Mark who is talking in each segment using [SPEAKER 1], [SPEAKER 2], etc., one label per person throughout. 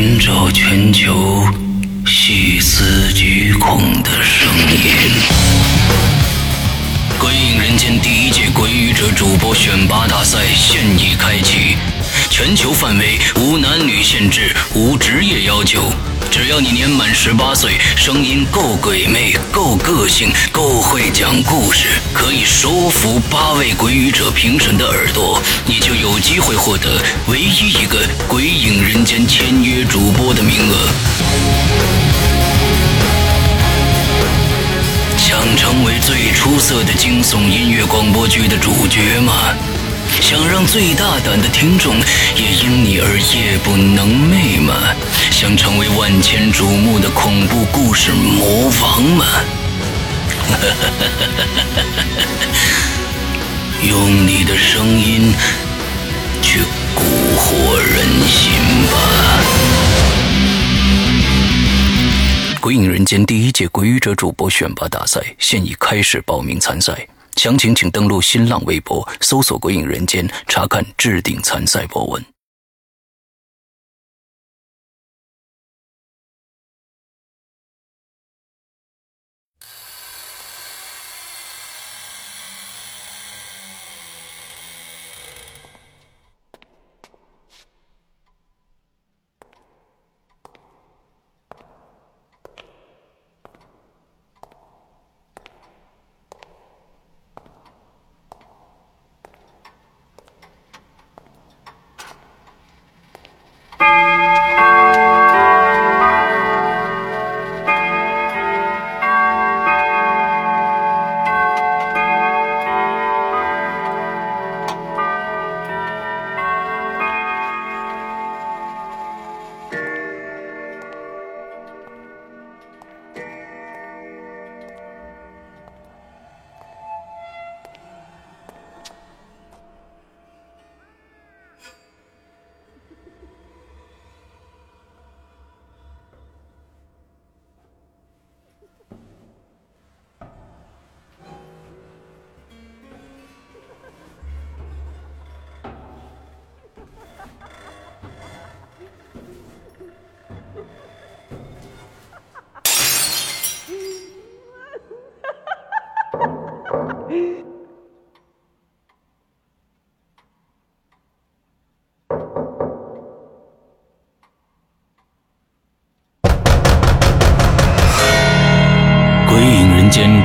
[SPEAKER 1] 寻找全球细思极恐的声音。鬼影人间第一届鬼语者主播选拔大赛现已开启，全球范围无男女限制，无职业要求。只要你年满十八岁，声音够鬼魅、够个性、够会讲故事，可以收服八位鬼语者评审的耳朵，你就有机会获得唯一一个《鬼影人间》签约主播的名额。想成为最出色的惊悚音乐广播剧的主角吗？想让最大胆的听众也因你而夜不能寐吗？想成为万千瞩目的恐怖故事魔王吗？用你的声音去蛊惑人心吧！《鬼影人间》第一届鬼语者主播选拔大赛现已开始报名参赛。详情请登录新浪微博，搜索“鬼影人间”，查看置顶参赛博文。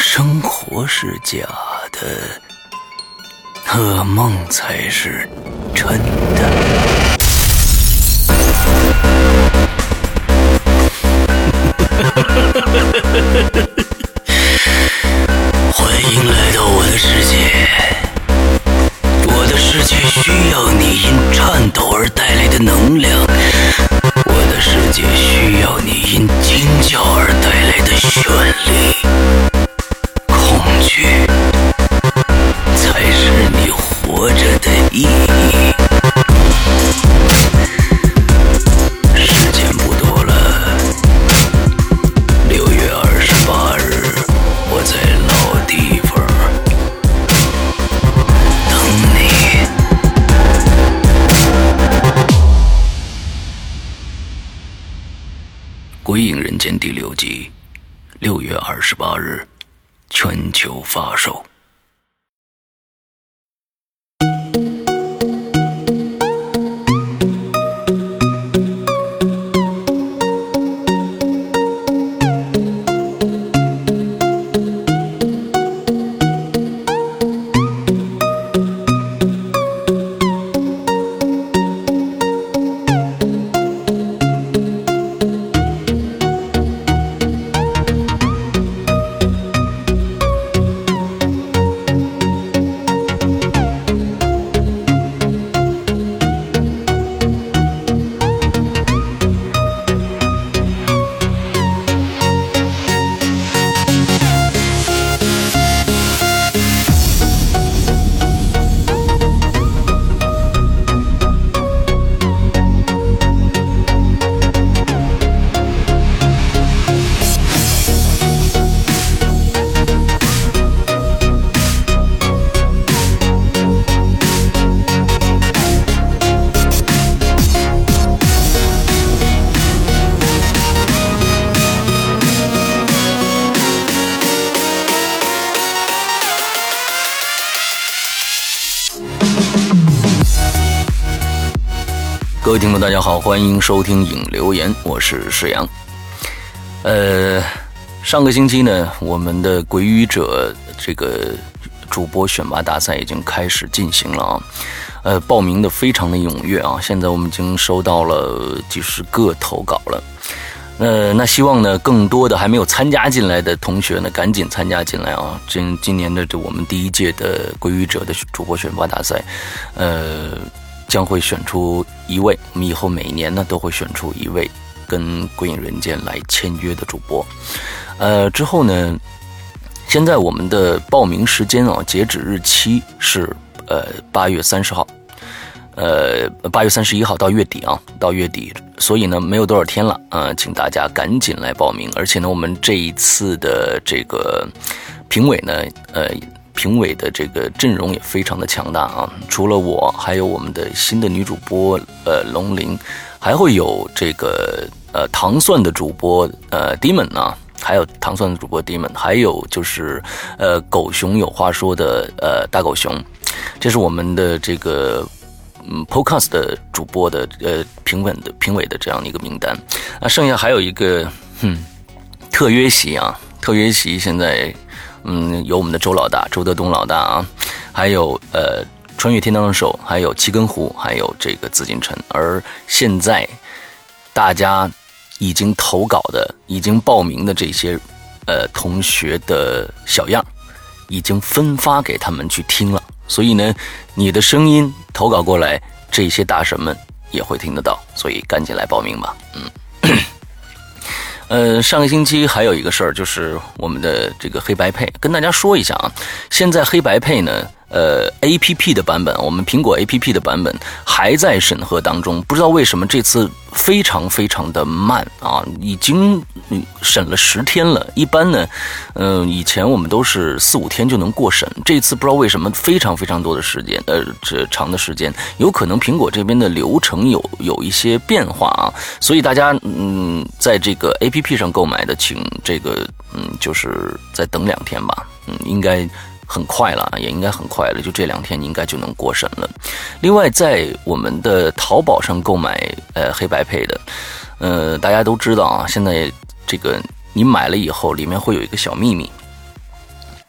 [SPEAKER 1] 生活是假的，噩梦才是真的。欢迎来到我的世界，我的世界需要你因颤抖而带来的能量。我的世界需要你因惊叫而带来的绚丽，去才是你活着的意义。时间不多了六月二十八日我在老地方等你归隐人间第六集六月二十八日。全球发售。大家好，欢迎收听影留言，我是石阳。呃，上个星期呢，我们的鬼语者这个主播选拔大赛已经开始进行了啊，呃，报名的非常的踊跃啊，现在我们已经收到了几十个投稿了。呃，那希望呢，更多的还没有参加进来的同学呢，赶紧参加进来啊！今今年的这我们第一届的鬼语者的主播选拔大赛，呃。将会选出一位，我们以后每年呢都会选出一位跟《鬼影人间》来签约的主播。呃，之后呢，现在我们的报名时间啊，截止日期是呃八月三十号，呃八月三十一号到月底啊，到月底，所以呢没有多少天了啊，请大家赶紧来报名。而且呢，我们这一次的这个评委呢，呃。评委的这个阵容也非常的强大啊！除了我，还有我们的新的女主播呃龙鳞，还会有这个呃糖蒜的主播呃 Demon 啊，还有糖蒜的主播 Demon，还有就是呃狗熊有话说的呃大狗熊，这是我们的这个嗯 Podcast 的主播的呃评委的评委的这样的一个名单啊，剩下还有一个哼特约席啊，特约席现在。嗯，有我们的周老大，周德东老大啊，还有呃，穿越天堂的手，还有七根湖，还有这个紫禁城。而现在大家已经投稿的、已经报名的这些呃同学的小样，已经分发给他们去听了。所以呢，你的声音投稿过来，这些大神们也会听得到。所以赶紧来报名吧，嗯。呃，上个星期还有一个事儿，就是我们的这个黑白配，跟大家说一下啊。现在黑白配呢，呃，A P P 的版本，我们苹果 A P P 的版本还在审核当中，不知道为什么这次。非常非常的慢啊，已经审了十天了。一般呢，嗯，以前我们都是四五天就能过审，这次不知道为什么非常非常多的时间，呃，这长的时间，有可能苹果这边的流程有有一些变化啊，所以大家嗯，在这个 A P P 上购买的，请这个嗯，就是再等两天吧，嗯，应该。很快了，也应该很快了，就这两天你应该就能过审了。另外，在我们的淘宝上购买呃黑白配的，呃，大家都知道啊，现在这个你买了以后，里面会有一个小秘密，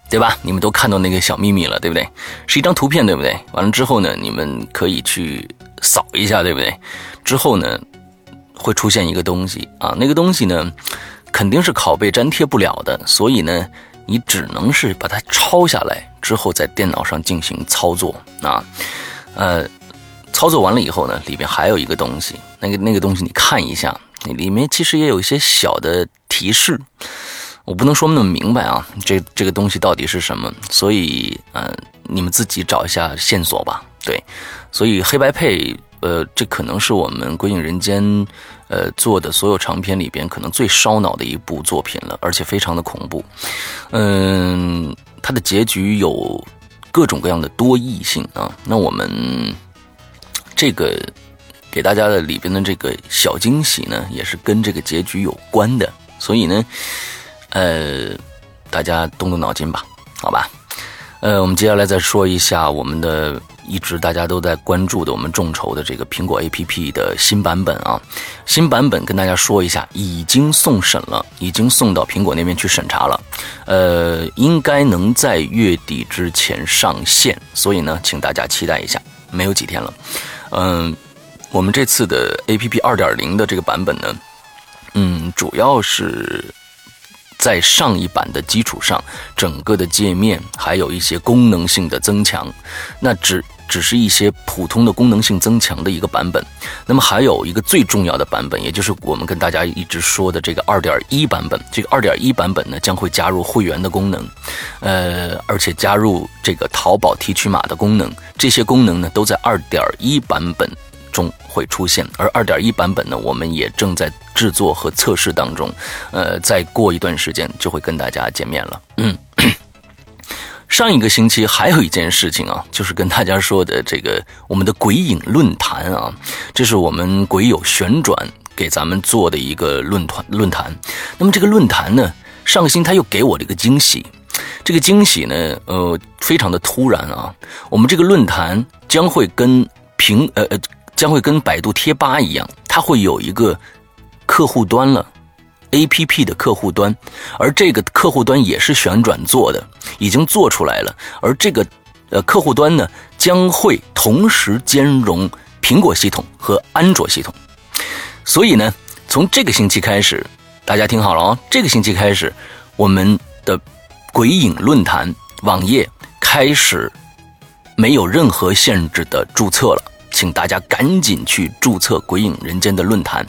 [SPEAKER 1] 对吧？你们都看到那个小秘密了，对不对？是一张图片，对不对？完了之后呢，你们可以去扫一下，对不对？之后呢，会出现一个东西啊，那个东西呢，肯定是拷贝粘贴不了的，所以呢。你只能是把它抄下来之后，在电脑上进行操作啊，呃，操作完了以后呢，里面还有一个东西，那个那个东西你看一下，里面其实也有一些小的提示，我不能说那么明白啊，这这个东西到底是什么？所以，呃，你们自己找一下线索吧。对，所以黑白配，呃，这可能是我们《鬼影人间》。呃，做的所有长片里边，可能最烧脑的一部作品了，而且非常的恐怖。嗯，它的结局有各种各样的多异性啊。那我们这个给大家的里边的这个小惊喜呢，也是跟这个结局有关的。所以呢，呃，大家动动脑筋吧，好吧？呃，我们接下来再说一下我们的。一直大家都在关注的，我们众筹的这个苹果 APP 的新版本啊，新版本跟大家说一下，已经送审了，已经送到苹果那边去审查了，呃，应该能在月底之前上线，所以呢，请大家期待一下，没有几天了。嗯，我们这次的 APP 二点零的这个版本呢，嗯，主要是。在上一版的基础上，整个的界面还有一些功能性的增强，那只只是一些普通的功能性增强的一个版本。那么还有一个最重要的版本，也就是我们跟大家一直说的这个二点一版本。这个二点一版本呢，将会加入会员的功能，呃，而且加入这个淘宝提取码的功能。这些功能呢，都在二点一版本。中会出现，而二点一版本呢，我们也正在制作和测试当中，呃，再过一段时间就会跟大家见面了。嗯，上一个星期还有一件事情啊，就是跟大家说的这个我们的鬼影论坛啊，这是我们鬼友旋转给咱们做的一个论坛论坛。那么这个论坛呢，上个星他又给我了一个惊喜，这个惊喜呢，呃，非常的突然啊，我们这个论坛将会跟平呃呃。将会跟百度贴吧一样，它会有一个客户端了，A P P 的客户端，而这个客户端也是旋转做的，已经做出来了。而这个呃客户端呢，将会同时兼容苹果系统和安卓系统。所以呢，从这个星期开始，大家听好了哦，这个星期开始，我们的鬼影论坛网页开始没有任何限制的注册了。请大家赶紧去注册“鬼影人间”的论坛。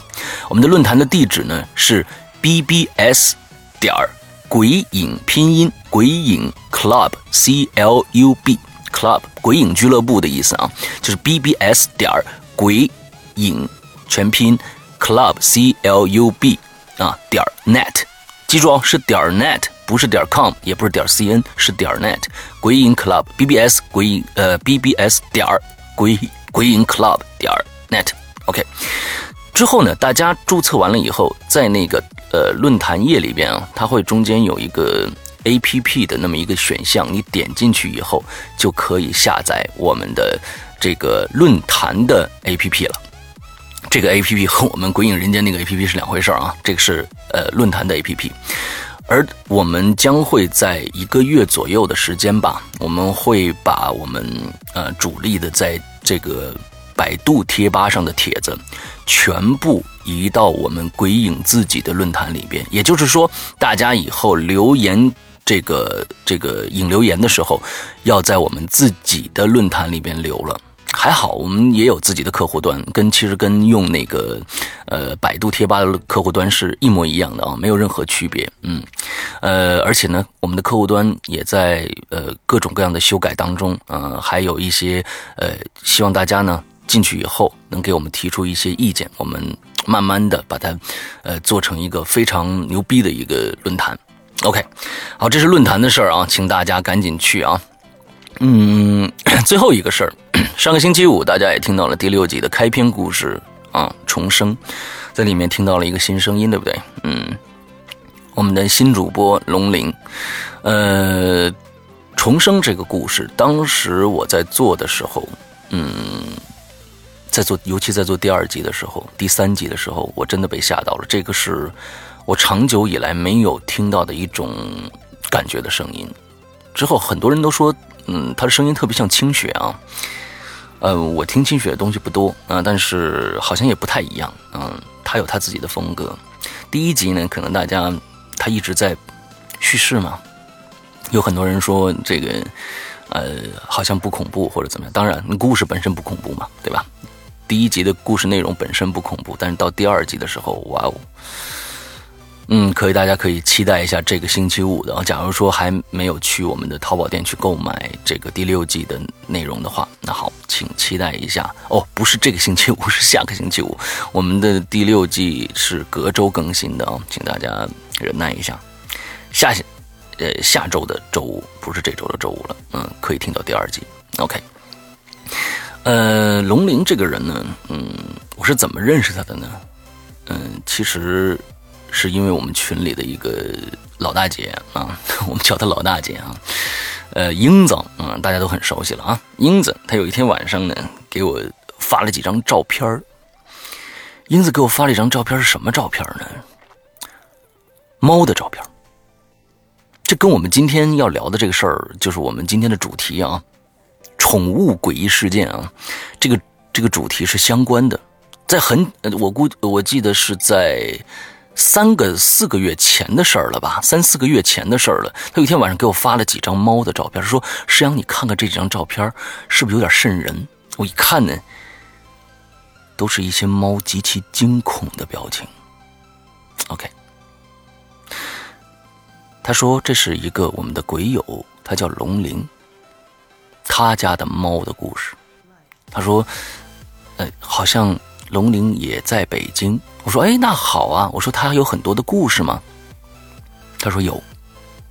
[SPEAKER 1] 我们的论坛的地址呢是 bbs 点儿鬼影拼音鬼影 club c l u b club 鬼影俱乐部的意思啊，就是 bbs 点儿鬼影全拼 club c l u b 啊点儿 net，记住哦，是点儿 net，不是点 com，也不是点 cn，是点 net。鬼影 club bbs 鬼影呃 bbs 点儿鬼。鬼影 club 点 net，OK，之后呢，大家注册完了以后，在那个呃论坛页里边啊，它会中间有一个 APP 的那么一个选项，你点进去以后就可以下载我们的这个论坛的 APP 了。这个 APP 和我们鬼影人间那个 APP 是两回事啊，这个是呃论坛的 APP，而我们将会在一个月左右的时间吧，我们会把我们呃主力的在这个百度贴吧上的帖子，全部移到我们鬼影自己的论坛里边。也就是说，大家以后留言这个这个引留言的时候，要在我们自己的论坛里边留了。还好，我们也有自己的客户端，跟其实跟用那个呃百度贴吧的客户端是一模一样的啊，没有任何区别。嗯，呃，而且呢，我们的客户端也在呃各种各样的修改当中，呃，还有一些呃，希望大家呢进去以后能给我们提出一些意见，我们慢慢的把它呃做成一个非常牛逼的一个论坛。OK，好，这是论坛的事儿啊，请大家赶紧去啊。嗯，最后一个事儿，上个星期五大家也听到了第六集的开篇故事啊，重生，在里面听到了一个新声音，对不对？嗯，我们的新主播龙鳞，呃，重生这个故事，当时我在做的时候，嗯，在做，尤其在做第二集的时候，第三集的时候，我真的被吓到了。这个是我长久以来没有听到的一种感觉的声音。之后很多人都说。嗯，他的声音特别像清雪啊，呃，我听清雪的东西不多啊，但是好像也不太一样，嗯，他有他自己的风格。第一集呢，可能大家他一直在叙事嘛，有很多人说这个呃好像不恐怖或者怎么样，当然故事本身不恐怖嘛，对吧？第一集的故事内容本身不恐怖，但是到第二集的时候，哇哦！嗯，可以，大家可以期待一下这个星期五的。假如说还没有去我们的淘宝店去购买这个第六季的内容的话，那好，请期待一下哦。不是这个星期五，是下个星期五。我们的第六季是隔周更新的啊，请大家忍耐一下。下呃下周的周五，不是这周的周五了。嗯，可以听到第二季。OK。呃，龙鳞这个人呢，嗯，我是怎么认识他的呢？嗯，其实是因为我们群里的一个老大姐啊，我们叫她老大姐啊，呃，英子，嗯，大家都很熟悉了啊。英子，她有一天晚上呢，给我发了几张照片英子给我发了一张照片，是什么照片呢？猫的照片。这跟我们今天要聊的这个事儿，就是我们今天的主题啊。宠物诡异事件啊，这个这个主题是相关的，在很我估我记得是在三个四个月前的事儿了吧，三四个月前的事儿了。他有一天晚上给我发了几张猫的照片，说：“石阳，你看看这几张照片，是不是有点瘆人？”我一看呢，都是一些猫极其惊恐的表情。OK，他说这是一个我们的鬼友，他叫龙鳞。他家的猫的故事，他说：“呃，好像龙玲也在北京。”我说：“哎，那好啊。”我说：“他有很多的故事吗？”他说：“有。”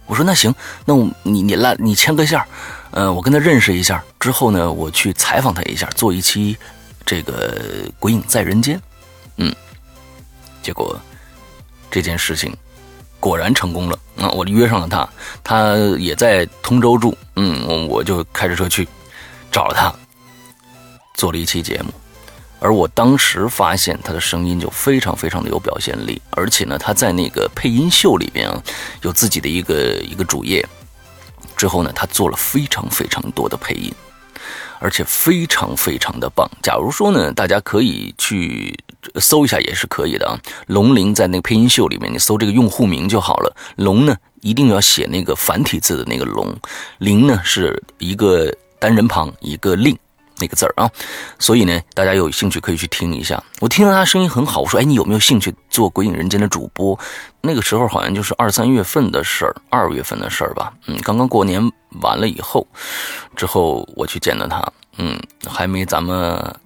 [SPEAKER 1] 我说：“那行，那我你你来你牵个线呃，我跟他认识一下之后呢，我去采访他一下，做一期这个《鬼影在人间》。嗯，结果这件事情。果然成功了啊！我约上了他，他也在通州住。嗯，我就开着车去找他，做了一期节目。而我当时发现他的声音就非常非常的有表现力，而且呢，他在那个配音秀里边啊，有自己的一个一个主页。之后呢，他做了非常非常多的配音。而且非常非常的棒。假如说呢，大家可以去搜一下，也是可以的啊。龙鳞在那个配音秀里面，你搜这个用户名就好了。龙呢，一定要写那个繁体字的那个龙，鳞呢是一个单人旁一个令。那个字儿啊，所以呢，大家有兴趣可以去听一下。我听到他声音很好，我说：“哎，你有没有兴趣做《鬼影人间》的主播？”那个时候好像就是二三月份的事儿，二月份的事儿吧。嗯，刚刚过年完了以后，之后我去见到他，嗯，还没咱们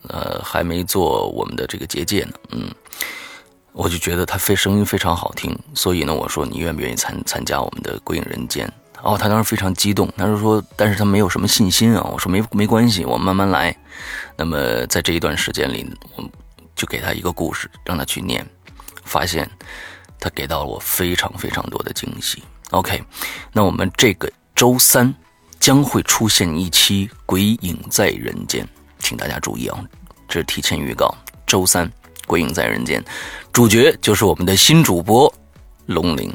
[SPEAKER 1] 呃还没做我们的这个结界呢，嗯，我就觉得他非声音非常好听，所以呢，我说你愿不愿意参参加我们的《鬼影人间》？哦，他当时非常激动，他是说，但是他没有什么信心啊。我说没没关系，我慢慢来。那么在这一段时间里，我就给他一个故事，让他去念，发现他给到了我非常非常多的惊喜。OK，那我们这个周三将会出现一期《鬼影在人间》，请大家注意啊，这是提前预告。周三《鬼影在人间》，主角就是我们的新主播龙鳞，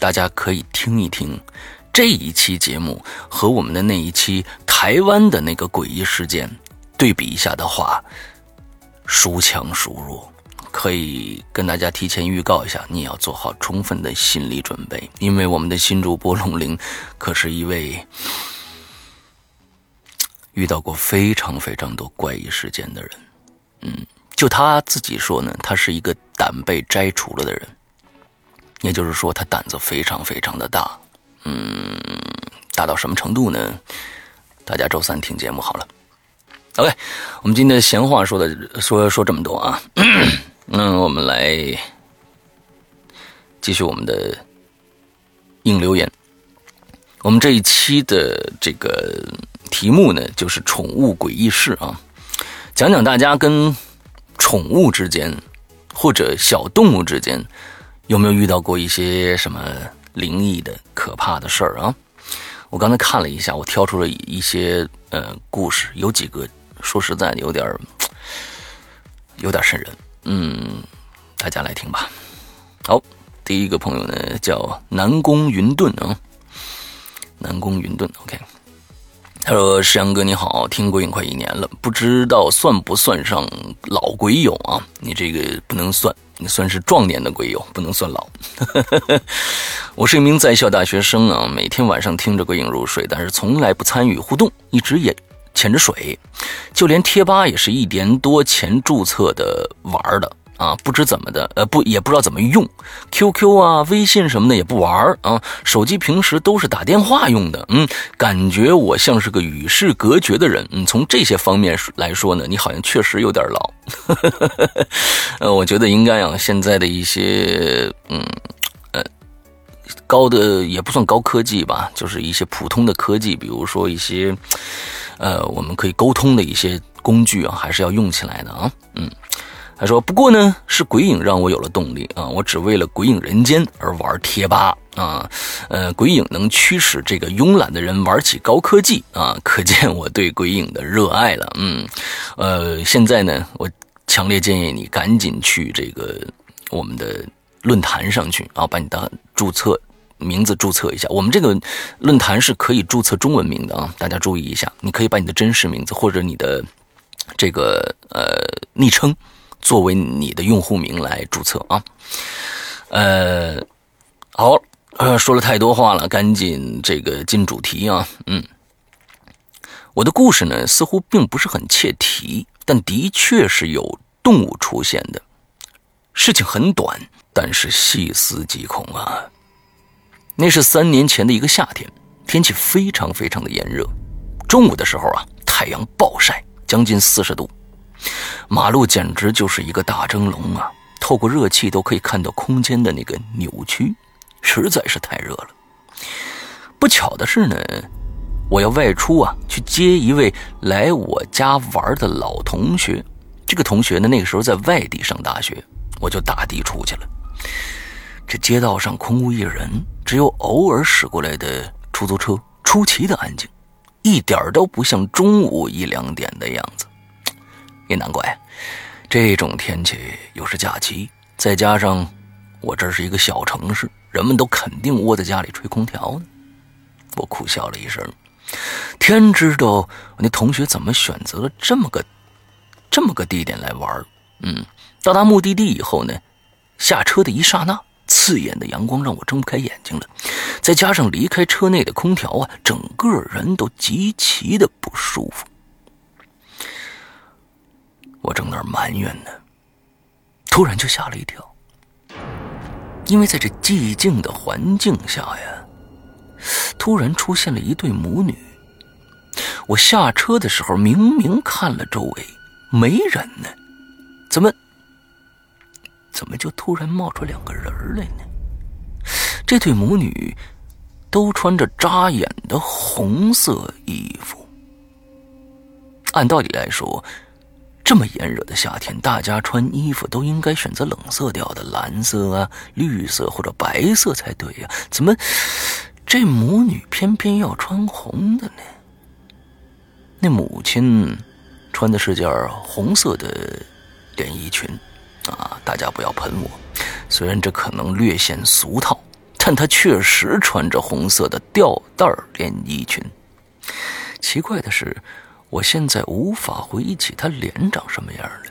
[SPEAKER 1] 大家可以听一听。这一期节目和我们的那一期台湾的那个诡异事件对比一下的话，孰强孰弱？可以跟大家提前预告一下，你要做好充分的心理准备，因为我们的新主播龙鳞可是一位遇到过非常非常多怪异事件的人。嗯，就他自己说呢，他是一个胆被摘除了的人，也就是说，他胆子非常非常的大。嗯，大到什么程度呢？大家周三听节目好了。OK，我们今天闲话说的说说这么多啊。嗯，我们来继续我们的应留言。我们这一期的这个题目呢，就是宠物诡异事啊，讲讲大家跟宠物之间或者小动物之间有没有遇到过一些什么。灵异的、可怕的事儿啊！我刚才看了一下，我挑出了一些呃故事，有几个说实在的有点有点瘆人。嗯，大家来听吧。好，第一个朋友呢叫南宫云顿啊，南宫云顿，OK。他说：“石阳哥你好，听鬼影快一年了，不知道算不算上老鬼友啊？你这个不能算。”你算是壮年的鬼友，不能算老。我是一名在校大学生啊，每天晚上听着鬼影入睡，但是从来不参与互动，一直也潜着水，就连贴吧也是一年多前注册的玩的。啊，不知怎么的，呃，不，也不知道怎么用，QQ 啊、微信什么的也不玩啊，手机平时都是打电话用的，嗯，感觉我像是个与世隔绝的人，嗯，从这些方面来说呢，你好像确实有点老，呃，我觉得应该啊，现在的一些，嗯，呃，高的也不算高科技吧，就是一些普通的科技，比如说一些，呃，我们可以沟通的一些工具啊，还是要用起来的啊。嗯，他说，不过呢，是鬼影让我有了动力啊，我只为了鬼影人间而玩贴吧啊。呃，鬼影能驱使这个慵懒的人玩起高科技啊，可见我对鬼影的热爱了。嗯，呃，现在呢，我强烈建议你赶紧去这个我们的论坛上去啊，把你的注册。名字注册一下，我们这个论坛是可以注册中文名的啊，大家注意一下。你可以把你的真实名字或者你的这个呃昵称作为你的用户名来注册啊。呃，好，呃，说了太多话了，赶紧这个进主题啊。嗯，我的故事呢似乎并不是很切题，但的确是有动物出现的。事情很短，但是细思极恐啊。那是三年前的一个夏天，天气非常非常的炎热。中午的时候啊，太阳暴晒，将近四十度，马路简直就是一个大蒸笼啊！透过热气都可以看到空间的那个扭曲，实在是太热了。不巧的是呢，我要外出啊，去接一位来我家玩的老同学。这个同学呢，那个时候在外地上大学，我就打的出去了。这街道上空无一人，只有偶尔驶过来的出租车，出奇的安静，一点都不像中午一两点的样子。也难怪，这种天气又是假期，再加上我这是一个小城市，人们都肯定窝在家里吹空调呢。我苦笑了一声，天知道我那同学怎么选择了这么个这么个地点来玩。嗯，到达目的地以后呢，下车的一刹那。刺眼的阳光让我睁不开眼睛了，再加上离开车内的空调啊，整个人都极其的不舒服。我正那儿埋怨呢，突然就吓了一跳，因为在这寂静的环境下呀，突然出现了一对母女。我下车的时候明明看了周围没人呢，怎么？怎么就突然冒出两个人来呢？这对母女都穿着扎眼的红色衣服。按道理来说，这么炎热的夏天，大家穿衣服都应该选择冷色调的，蓝色啊、绿色或者白色才对呀。怎么这母女偏偏要穿红的呢？那母亲穿的是件红色的连衣裙。啊，大家不要喷我。虽然这可能略显俗套，但她确实穿着红色的吊带连衣裙。奇怪的是，我现在无法回忆起她脸长什么样了。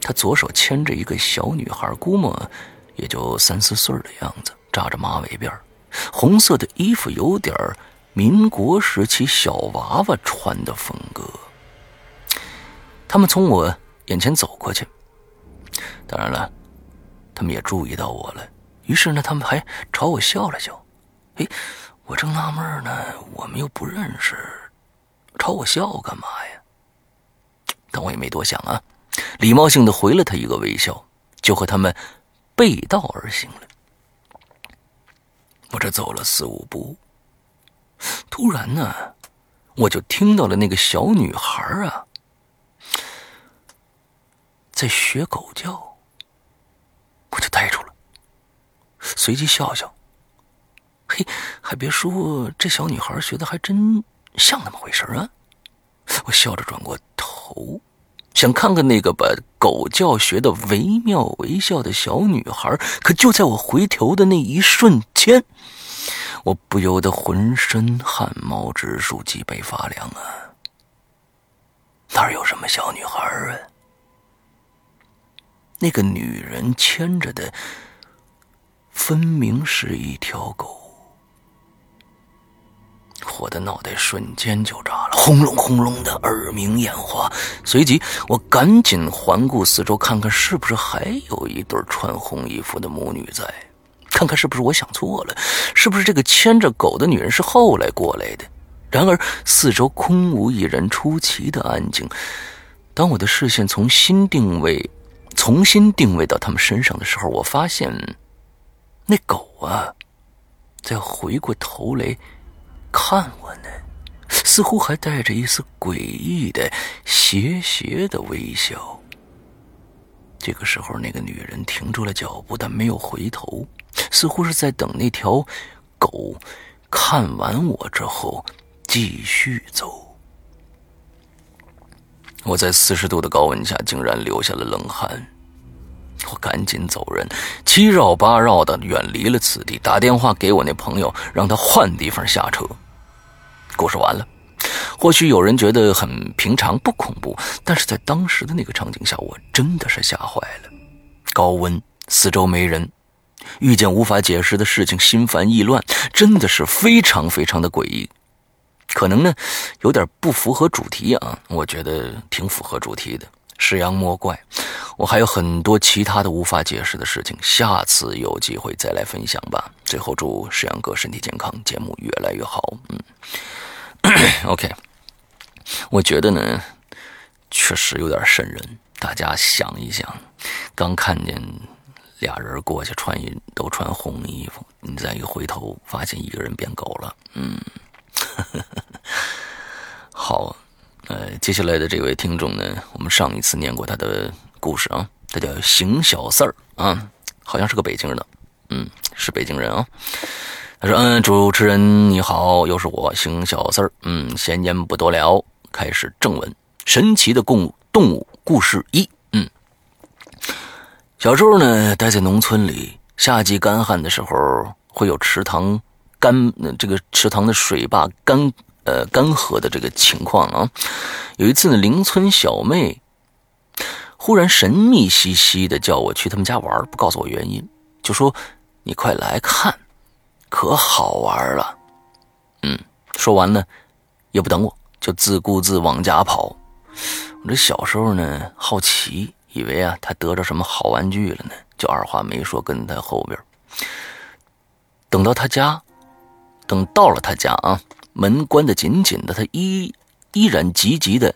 [SPEAKER 1] 她左手牵着一个小女孩，估摸也就三四岁的样子，扎着马尾辫红色的衣服有点民国时期小娃娃穿的风格。他们从我眼前走过去。当然了，他们也注意到我了，于是呢，他们还朝我笑了笑。哎，我正纳闷呢，我们又不认识，朝我笑干嘛呀？但我也没多想啊，礼貌性的回了他一个微笑，就和他们背道而行了。我这走了四五步，突然呢，我就听到了那个小女孩啊，在学狗叫。我就呆住了，随即笑笑。嘿，还别说，这小女孩学的还真像那么回事啊！我笑着转过头，想看看那个把狗叫学的惟妙惟肖的小女孩。可就在我回头的那一瞬间，我不由得浑身汗毛直竖，脊背发凉啊！哪有什么小女孩啊？那个女人牵着的，分明是一条狗。我的脑袋瞬间就炸了，轰隆轰隆的，耳鸣眼花。随即，我赶紧环顾四周，看看是不是还有一对穿红衣服的母女在，看看是不是我想错了，是不是这个牵着狗的女人是后来过来的。然而，四周空无一人，出奇的安静。当我的视线从新定位。重新定位到他们身上的时候，我发现那狗啊，在回过头来看我呢，似乎还带着一丝诡异的邪邪的微笑。这个时候，那个女人停住了脚步，但没有回头，似乎是在等那条狗看完我之后继续走。我在四十度的高温下竟然流下了冷汗，我赶紧走人，七绕八绕的远离了此地，打电话给我那朋友，让他换地方下车。故事完了，或许有人觉得很平常不恐怖，但是在当时的那个场景下，我真的是吓坏了。高温，四周没人，遇见无法解释的事情，心烦意乱，真的是非常非常的诡异。可能呢，有点不符合主题啊，我觉得挺符合主题的，是阳莫怪。我还有很多其他的无法解释的事情，下次有机会再来分享吧。最后祝石阳哥身体健康，节目越来越好。嗯，OK，我觉得呢，确实有点瘆人。大家想一想，刚看见俩人过去穿一都穿红衣服，你再一回头发现一个人变狗了，嗯。好，呃，接下来的这位听众呢，我们上一次念过他的故事啊，他叫邢小四儿啊，好像是个北京人的，嗯，是北京人啊。他说：“嗯，主持人你好，又是我邢小四儿。嗯，闲言不多聊，开始正文。神奇的共动物故事一。嗯，小时候呢，待在农村里，夏季干旱的时候，会有池塘。”干，这个池塘的水坝干，呃，干涸的这个情况啊。有一次呢，邻村小妹忽然神秘兮兮的叫我去他们家玩，不告诉我原因，就说你快来看，可好玩了。嗯，说完呢，也不等我，就自顾自往家跑。我这小时候呢，好奇，以为啊，他得着什么好玩具了呢，就二话没说跟在后边。等到他家。等到了他家啊，门关得紧紧的，他依依然急急的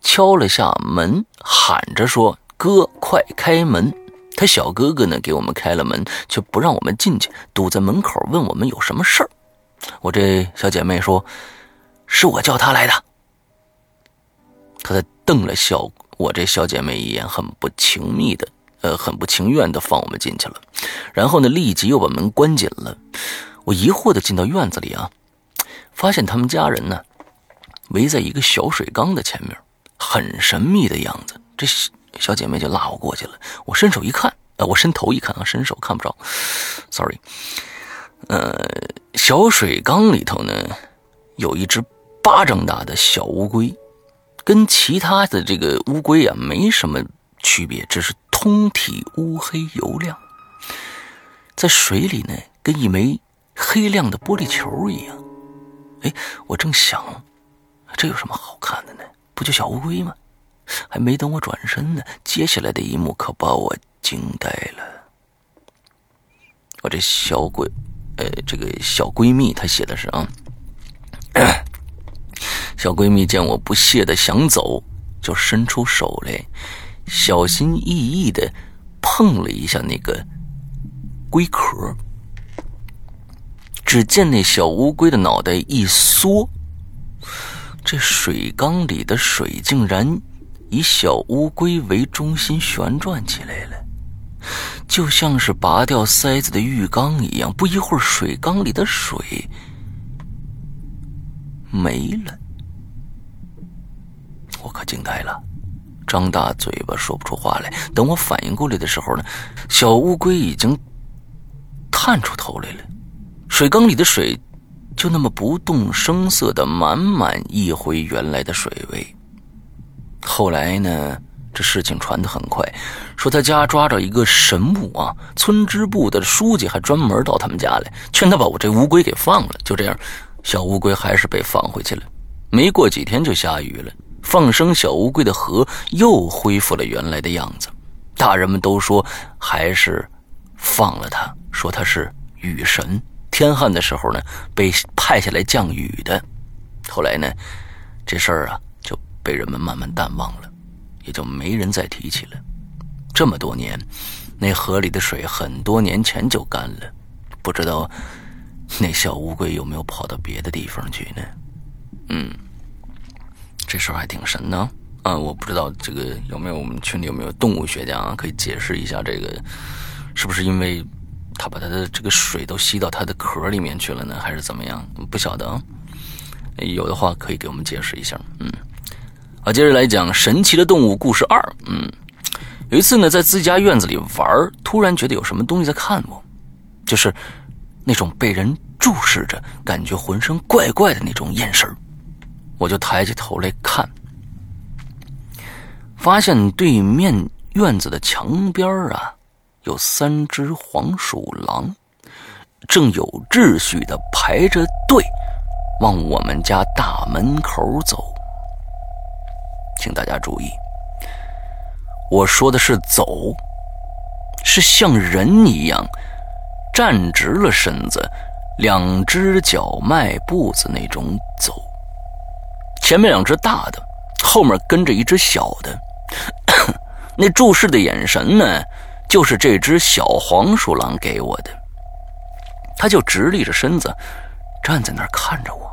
[SPEAKER 1] 敲了下门，喊着说：“哥，快开门！”他小哥哥呢，给我们开了门，却不让我们进去，堵在门口问我们有什么事儿。我这小姐妹说：“是我叫他来的。”他瞪了小我这小姐妹一眼，很不情密的，呃，很不情愿的放我们进去了，然后呢，立即又把门关紧了。我疑惑的进到院子里啊，发现他们家人呢围在一个小水缸的前面，很神秘的样子。这小姐妹就拉我过去了。我伸手一看，呃，我伸头一看啊，伸手看不着，sorry。呃，小水缸里头呢有一只巴掌大的小乌龟，跟其他的这个乌龟啊没什么区别，只是通体乌黑油亮，在水里呢跟一枚。黑亮的玻璃球一样，哎，我正想，这有什么好看的呢？不就小乌龟吗？还没等我转身呢，接下来的一幕可把我惊呆了。我这小闺，呃，这个小闺蜜，她写的是啊，小闺蜜见我不屑的想走，就伸出手来，小心翼翼的碰了一下那个龟壳。只见那小乌龟的脑袋一缩，这水缸里的水竟然以小乌龟为中心旋转起来了，就像是拔掉塞子的浴缸一样。不一会儿，水缸里的水没了，我可惊呆了，张大嘴巴说不出话来。等我反应过来的时候呢，小乌龟已经探出头来了。水缸里的水，就那么不动声色的满满溢回原来的水位。后来呢，这事情传得很快，说他家抓着一个神物啊，村支部的书记还专门到他们家来，劝他把我这乌龟给放了。就这样，小乌龟还是被放回去了。没过几天就下雨了，放生小乌龟的河又恢复了原来的样子。大人们都说还是放了他，说他是雨神。天旱的时候呢，被派下来降雨的。后来呢，这事儿啊就被人们慢慢淡忘了，也就没人再提起了。这么多年，那河里的水很多年前就干了，不知道那小乌龟有没有跑到别的地方去呢？嗯，这事儿还挺神的啊！我不知道这个有没有我们群里有没有动物学家啊，可以解释一下这个是不是因为它把它的这个水都吸到它的壳里面去了呢，还是怎么样？不晓得啊。有的话可以给我们解释一下。嗯，啊，接着来讲神奇的动物故事二。嗯，有一次呢，在自家院子里玩，突然觉得有什么东西在看我，就是那种被人注视着，感觉浑身怪怪的那种眼神我就抬起头来看，发现对面院子的墙边啊，有三只黄鼠狼，正有秩序的排着队。往我们家大门口走，请大家注意，我说的是走，是像人一样站直了身子，两只脚迈步子那种走。前面两只大的，后面跟着一只小的。那注视的眼神呢，就是这只小黄鼠狼给我的。他就直立着身子，站在那儿看着我。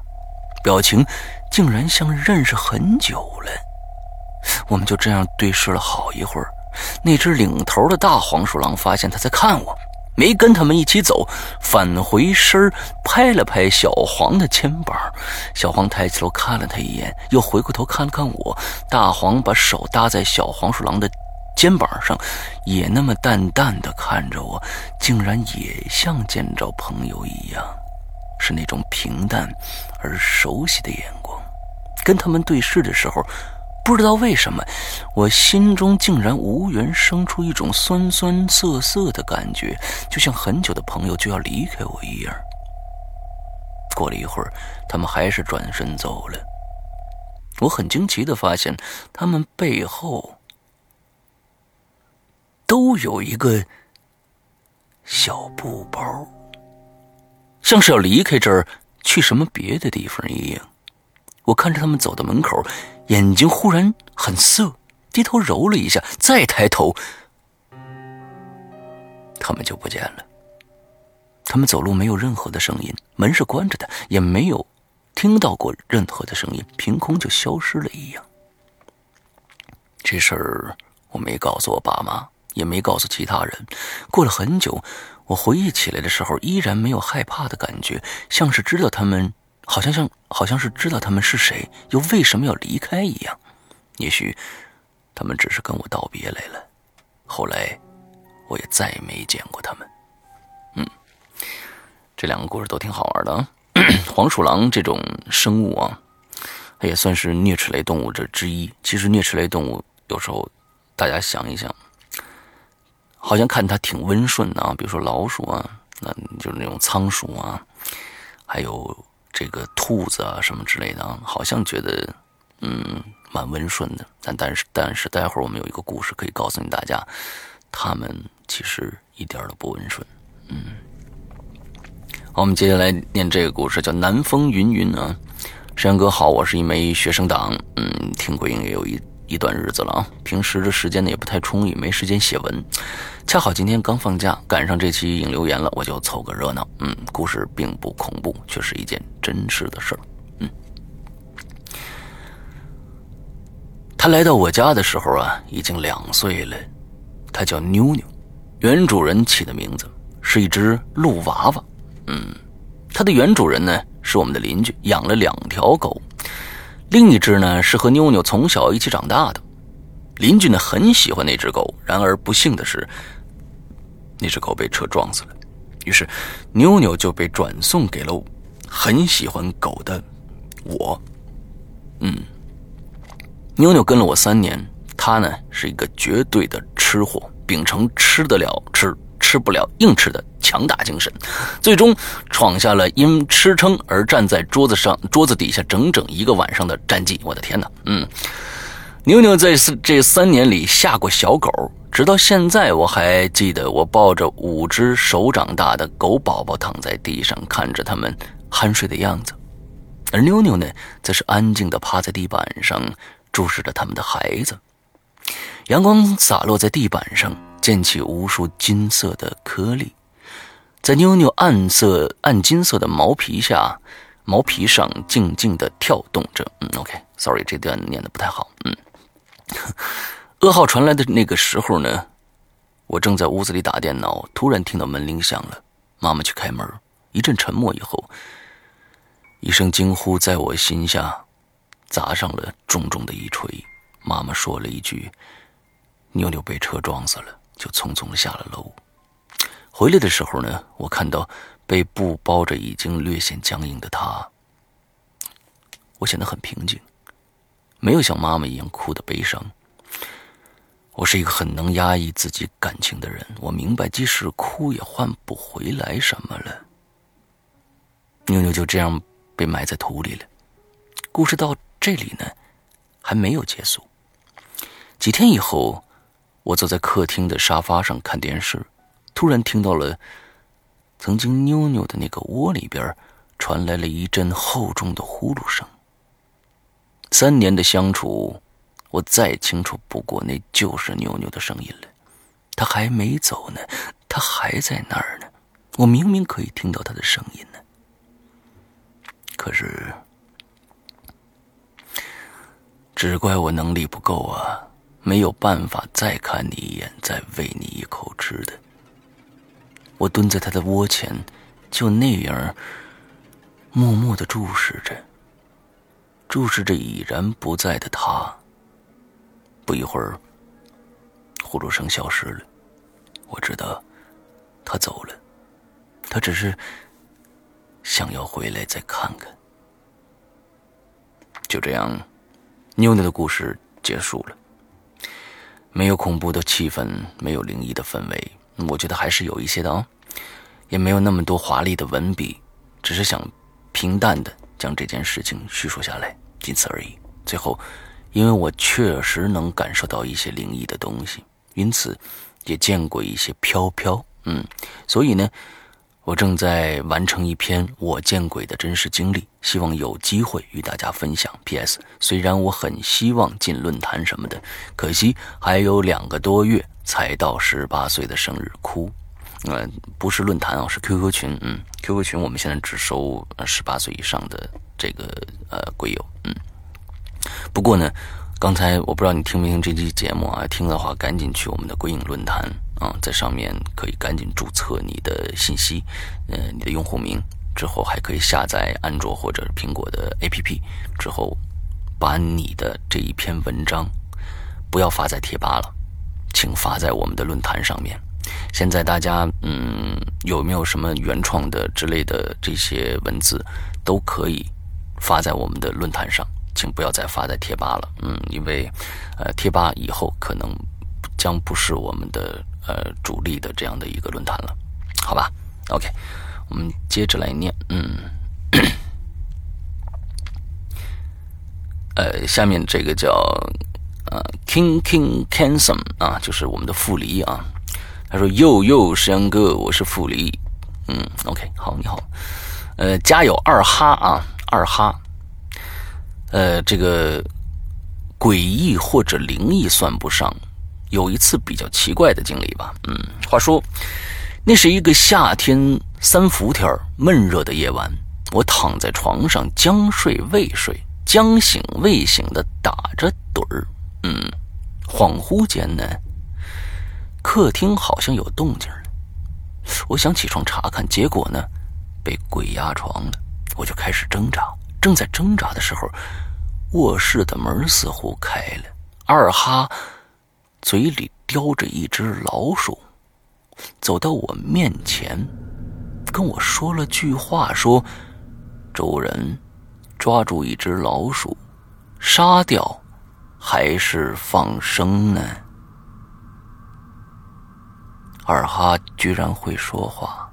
[SPEAKER 1] 表情竟然像认识很久了，我们就这样对视了好一会儿。那只领头的大黄鼠狼发现他在看我，没跟他们一起走，返回身拍了拍小黄的肩膀。小黄抬起头看了他一眼，又回过头看了看我。大黄把手搭在小黄鼠狼的肩膀上，也那么淡淡的看着我，竟然也像见着朋友一样。是那种平淡而熟悉的眼光，跟他们对视的时候，不知道为什么，我心中竟然无缘生出一种酸酸涩涩的感觉，就像很久的朋友就要离开我一样。过了一会儿，他们还是转身走了。我很惊奇的发现，他们背后都有一个小布包。像是要离开这儿去什么别的地方一样，我看着他们走到门口，眼睛忽然很涩，低头揉了一下，再抬头，他们就不见了。他们走路没有任何的声音，门是关着的，也没有听到过任何的声音，凭空就消失了一样。这事儿我没告诉我爸妈，也没告诉其他人。过了很久。我回忆起来的时候，依然没有害怕的感觉，像是知道他们，好像像，好像是知道他们是谁，又为什么要离开一样。也许，他们只是跟我道别来了。后来，我也再也没见过他们。嗯，这两个故事都挺好玩的啊。黄鼠狼这种生物啊，它也算是啮齿类动物这之一。其实，啮齿类动物有时候，大家想一想。好像看它挺温顺的啊，比如说老鼠啊，那就是那种仓鼠啊，还有这个兔子啊什么之类的啊，好像觉得嗯蛮温顺的。但但是但是，待会儿我们有一个故事可以告诉你大家，他们其实一点都不温顺。嗯，好，我们接下来念这个故事，叫《南风云云》啊。山哥好，我是一枚学生党，嗯，听鬼影也有一。一段日子了啊，平时的时间呢也不太充裕，没时间写文。恰好今天刚放假，赶上这期引留言了，我就凑个热闹。嗯，故事并不恐怖，却是一件真实的事儿。嗯，他来到我家的时候啊，已经两岁了。他叫妞妞，原主人起的名字是一只鹿娃娃。嗯，他的原主人呢是我们的邻居，养了两条狗。另一只呢是和妞妞从小一起长大的，邻居呢很喜欢那只狗，然而不幸的是，那只狗被车撞死了，于是妞妞就被转送给了很喜欢狗的我。嗯，妞妞跟了我三年，她呢是一个绝对的吃货，秉承吃得了吃。吃不了硬吃的强大精神，最终闯下了因吃撑而站在桌子上、桌子底下整整一个晚上的战绩。我的天哪！嗯，妞妞在这三年里下过小狗，直到现在我还记得，我抱着五只手掌大的狗宝宝躺在地上，看着他们酣睡的样子，而妞妞呢，则是安静的趴在地板上，注视着他们的孩子。阳光洒落在地板上。溅起无数金色的颗粒，在妞妞暗色、暗金色的毛皮下，毛皮上静静的跳动着。嗯，OK，Sorry，这段念的不太好。嗯，噩耗传来的那个时候呢，我正在屋子里打电脑，突然听到门铃响了，妈妈去开门。一阵沉默以后，一声惊呼在我心下砸上了重重的一锤。妈妈说了一句：“妞妞被车撞死了。”就匆匆的下了楼。回来的时候呢，我看到被布包着、已经略显僵硬的她，我显得很平静，没有像妈妈一样哭的悲伤。我是一个很能压抑自己感情的人，我明白，即使哭也换不回来什么了。妞妞就这样被埋在土里了。故事到这里呢，还没有结束。几天以后，我坐在客厅的沙发上看电视，突然听到了曾经妞妞的那个窝里边传来了一阵厚重的呼噜声。三年的相处，我再清楚不过，那就是妞妞的声音了。她还没走呢，她还在那儿呢。我明明可以听到她的声音呢。可是，只怪我能力不够啊，没有办法再看你一眼，再喂你一口吃的。我蹲在他的窝前，就那样默默的注视着，注视着已然不在的他。不一会儿，呼噜声消失了，我知道他走了，他只是。想要回来再看看，就这样，妞妞的故事结束了。没有恐怖的气氛，没有灵异的氛围，我觉得还是有一些的啊，也没有那么多华丽的文笔，只是想平淡的将这件事情叙述下来，仅此而已。最后，因为我确实能感受到一些灵异的东西，因此也见过一些飘飘，嗯，所以呢。我正在完成一篇我见鬼的真实经历，希望有机会与大家分享。P.S. 虽然我很希望进论坛什么的，可惜还有两个多月才到十八岁的生日，哭。呃，不是论坛啊，是 QQ 群。嗯，QQ 群我们现在只收十八岁以上的这个呃鬼友。嗯，不过呢，刚才我不知道你听没听这期节目啊？听的话，赶紧去我们的鬼影论坛。啊，在上面可以赶紧注册你的信息，呃，你的用户名之后，还可以下载安卓或者苹果的 APP，之后把你的这一篇文章不要发在贴吧了，请发在我们的论坛上面。现在大家嗯，有没有什么原创的之类的这些文字，都可以发在我们的论坛上，请不要再发在贴吧了。嗯，因为呃，贴吧以后可能将不是我们的。呃，主力的这样的一个论坛了，好吧？OK，我们接着来念。嗯，呃，下面这个叫呃，King King Kansom 啊，就是我们的傅离啊。他说：“又又山哥，我是傅离。”嗯，OK，好，你好。呃，家有二哈啊，二哈。呃，这个诡异或者灵异算不上。有一次比较奇怪的经历吧，嗯，话说，那是一个夏天三伏天闷热的夜晚，我躺在床上将睡未睡，将醒未醒的打着，恍惚间呢，客厅好像有动静了，我想起床查看，结果呢，被鬼压床了，我就开始挣扎，正在挣扎的时候，卧室的门似乎开了，二哈。嘴里叼着一只老鼠，走到我面前，跟我说了句话：“说，主人，抓住一只老鼠，杀掉还是放生呢？”二哈居然会说话，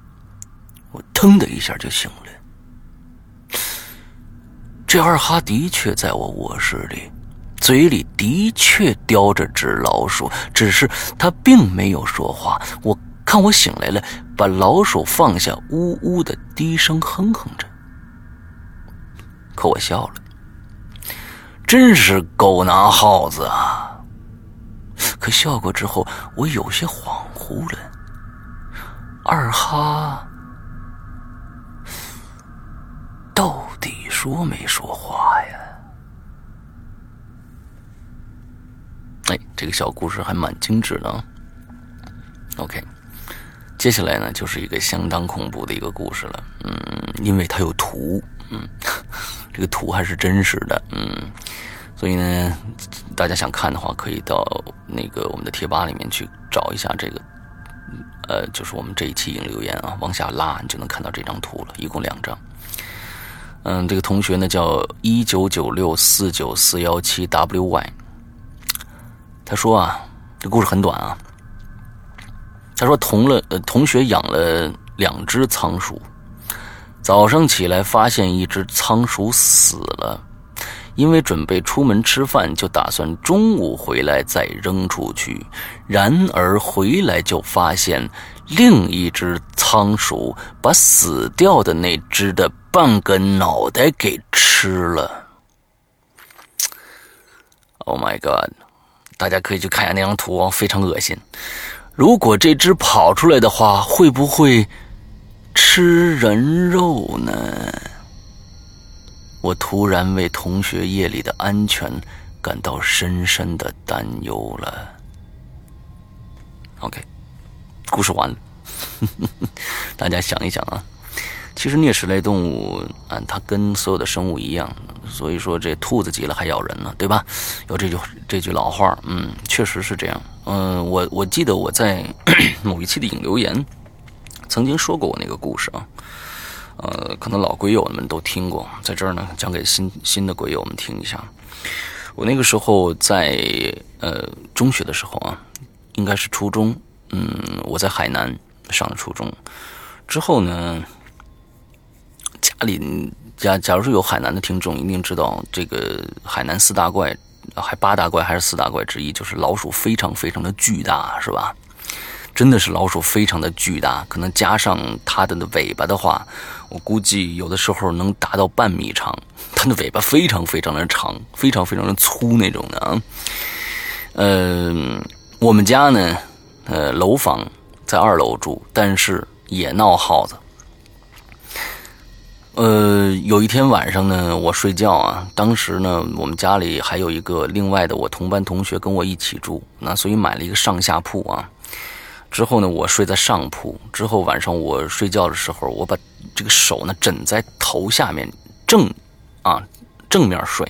[SPEAKER 1] 我腾的一下就醒了。这二哈的确在我卧室里。嘴里的确叼着只老鼠，只是他并没有说话。我看我醒来了，把老鼠放下，呜呜的低声哼哼着。可我笑了，真是狗拿耗子啊！可笑过之后，我有些恍惚了。二哈到底说没说话呀？哎，这个小故事还蛮精致的。啊 OK，接下来呢就是一个相当恐怖的一个故事了。嗯，因为它有图，嗯，这个图还是真实的，嗯，所以呢，大家想看的话，可以到那个我们的贴吧里面去找一下这个，呃，就是我们这一期引留言啊，往下拉你就能看到这张图了，一共两张。嗯，这个同学呢叫一九九六四九四幺七 wy，他说啊，这故事很短啊。他说同了呃，同学养了两只仓鼠，早上起来发现一只仓鼠死了，因为准备出门吃饭，就打算中午回来再扔出去，然而回来就发现另一只仓鼠把死掉的那只的半个脑袋给吃了。Oh my god！大家可以去看一下那张图哦，非常恶心。如果这只跑出来的话，会不会吃人肉呢？我突然为同学夜里的安全感到深深的担忧了。OK，故事完了，大家想一想啊。其实啮齿类动物啊，它跟所有的生物一样，所以说这兔子急了还咬人呢，对吧？有这句这句老话，嗯，确实是这样。嗯，我我记得我在 某一期的引留言曾经说过我那个故事啊，呃，可能老鬼友们都听过，在这儿呢讲给新新的鬼友们听一下。我那个时候在呃中学的时候啊，应该是初中，嗯，我在海南上的初中，之后呢。家里，假假如说有海南的听众，一定知道这个海南四大怪，还八大怪还是四大怪之一，就是老鼠非常非常的巨大，是吧？真的是老鼠非常的巨大，可能加上它的尾巴的话，我估计有的时候能达到半米长。它的尾巴非常非常的长，非常非常的粗那种的啊。嗯，我们家呢，呃，楼房在二楼住，但是也闹耗子。呃，有一天晚上呢，我睡觉啊，当时呢，我们家里还有一个另外的我同班同学跟我一起住，那所以买了一个上下铺啊。之后呢，我睡在上铺。之后晚上我睡觉的时候，我把这个手呢枕在头下面，正啊正面睡。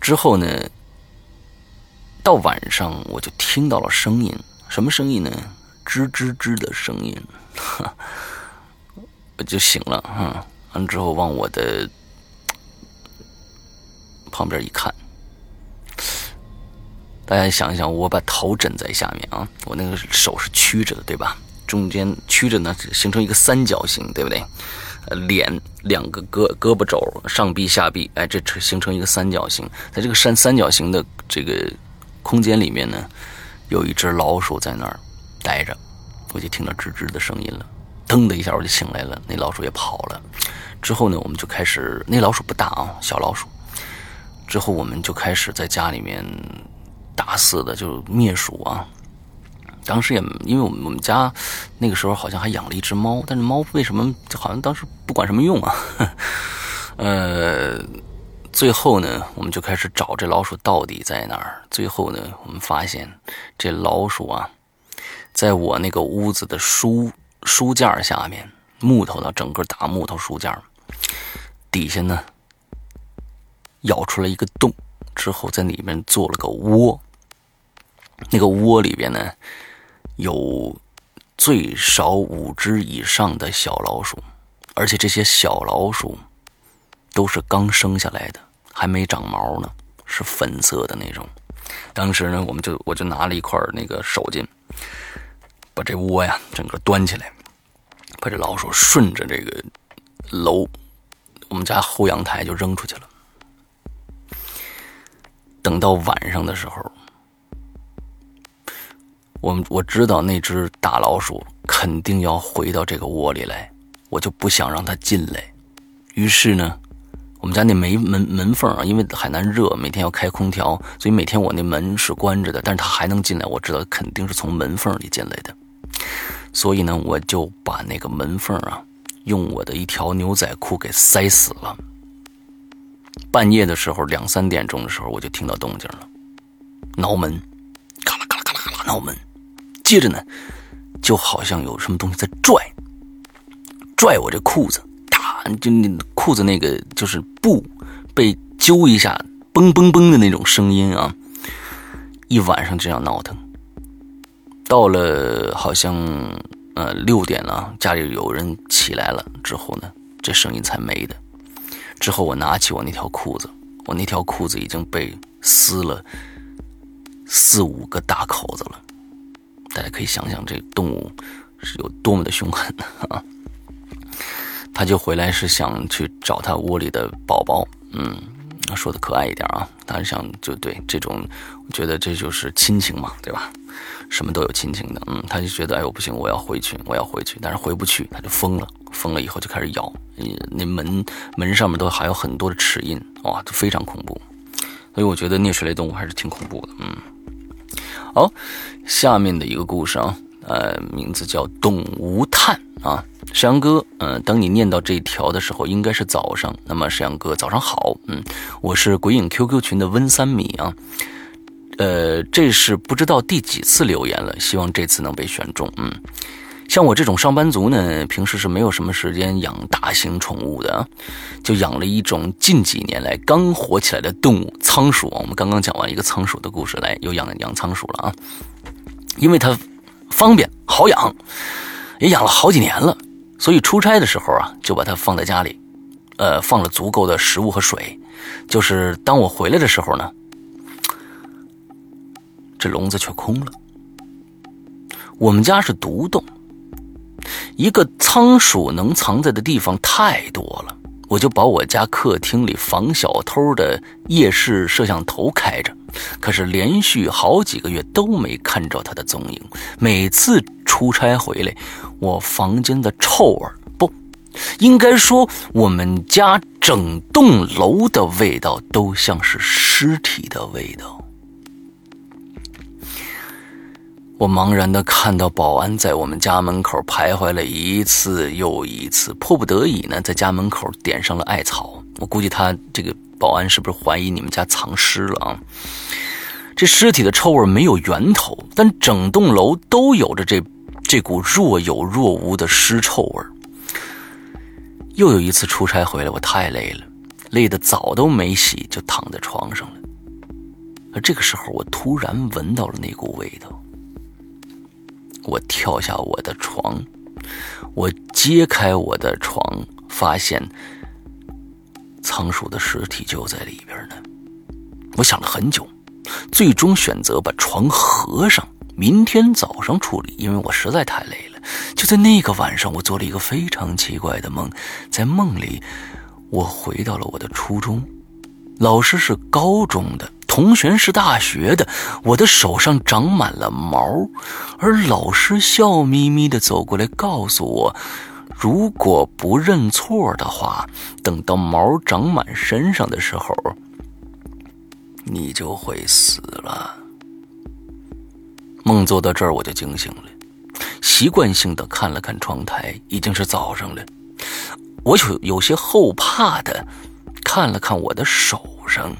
[SPEAKER 1] 之后呢，到晚上我就听到了声音，什么声音呢？吱吱吱的声音，我就醒了哈。完之后，往我的旁边一看，大家想一想，我把头枕在下面啊，我那个手是曲着的，对吧？中间曲着呢，形成一个三角形，对不对？呃，脸两个胳胳膊肘，上臂下臂，哎，这形成一个三角形。在这个三三角形的这个空间里面呢，有一只老鼠在那儿待着，我就听到吱吱的声音了。噔的一下，我就醒来了。那老鼠也跑了。之后呢，我们就开始，那老鼠不大啊，小老鼠。之后我们就开始在家里面大肆的就灭鼠啊。当时也因为我们我们家那个时候好像还养了一只猫，但是猫为什么好像当时不管什么用啊？呃，最后呢，我们就开始找这老鼠到底在哪儿。最后呢，我们发现这老鼠啊，在我那个屋子的书。书架下面，木头的整个大木头书架底下呢，咬出来一个洞，之后在里面做了个窝。那个窝里边呢，有最少五只以上的小老鼠，而且这些小老鼠都是刚生下来的，还没长毛呢，是粉色的那种。当时呢，我们就我就拿了一块那个手巾。把这窝呀整个端起来，把这老鼠顺着这个楼，我们家后阳台就扔出去了。等到晚上的时候，我们我知道那只大老鼠肯定要回到这个窝里来，我就不想让它进来。于是呢，我们家那门门门缝啊，因为海南热，每天要开空调，所以每天我那门是关着的，但是它还能进来，我知道肯定是从门缝里进来的。所以呢，我就把那个门缝啊，用我的一条牛仔裤给塞死了。半夜的时候两三点钟的时候，我就听到动静了，挠门，咔啦咔啦咔啦咔啦挠门，接着呢，就好像有什么东西在拽，拽我这裤子，哒，就那裤子那个就是布被揪一下，嘣嘣嘣的那种声音啊，一晚上这样闹腾，到了好像呃六点了，家里有人起来了之后呢，这声音才没的。之后我拿起我那条裤子，我那条裤子已经被撕了四五个大口子了。大家可以想想，这动物是有多么的凶狠啊！他就回来是想去找他窝里的宝宝，嗯，说的可爱一点啊，他是想就对这种，我觉得这就是亲情嘛，对吧？什么都有亲情的，嗯，他就觉得哎呦不行，我要回去，我要回去，但是回不去，他就疯了。疯了以后就开始咬，那门门上面都还有很多的齿印，哇，就非常恐怖。所以我觉得啮齿类动物还是挺恐怖的。嗯，好，下面的一个故事啊，呃，名字叫《动物探》啊，沈阳哥，嗯，当你念到这条的时候，应该是早上。那么沈阳哥，早上好，嗯，我是鬼影 QQ 群的温三米啊，呃，这是不知道第几次留言了，希望这次能被选中，嗯。像我这种上班族呢，平时是没有什么时间养大型宠物的，就养了一种近几年来刚火起来的动物——仓鼠。我们刚刚讲完一个仓鼠的故事，来又养养仓鼠了啊！因为它方便好养，也养了好几年了，所以出差的时候啊，就把它放在家里，呃，放了足够的食物和水。就是当我回来的时候呢，这笼子却空了。我们家是独栋。一个仓鼠能藏在的地方太多了，我就把我家客厅里防小偷的夜视摄像头开着，可是连续好几个月都没看着它的踪影。每次出差回来，我房间的臭味不，应该说我们家整栋楼的味道都像是尸体的味道。我茫然的看到保安在我们家门口徘徊了一次又一次，迫不得已呢，在家门口点上了艾草。我估计他这个保安是不是怀疑你们家藏尸了啊？这尸体的臭味没有源头，但整栋楼都有着这这股若有若无的尸臭味。又有一次出差回来，我太累了，累得澡都没洗就躺在床上了。而这个时候，我突然闻到了那股味道。我跳下我的床，我揭开我的床，发现仓鼠的尸体就在里边呢。我想了很久，最终选择把床合上，明天早上处理，因为我实在太累了。就在那个晚上，我做了一个非常奇怪的梦，在梦里，我回到了我的初中，老师是高中的。同学是大学的，我的手上长满了毛，而老师笑眯眯的走过来，告诉我，如果不认错的话，等到毛长满身上的时候，你就会死了。梦做到这儿，我就惊醒了，习惯性的看了看窗台，已经是早上了，我有有些后怕的看了看我的手上。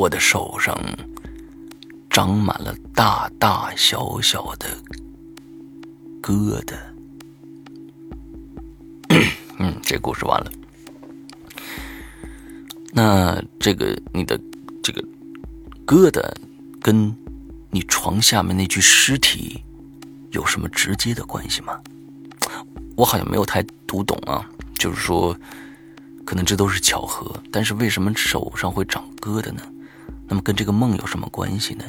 [SPEAKER 1] 我的手上长满了大大小小的疙瘩。嗯，这故事完了。那这个你的这个疙瘩跟你床下面那具尸体有什么直接的关系吗？我好像没有太读懂啊。就是说，可能这都是巧合，但是为什么手上会长疙瘩呢？那么跟这个梦有什么关系呢？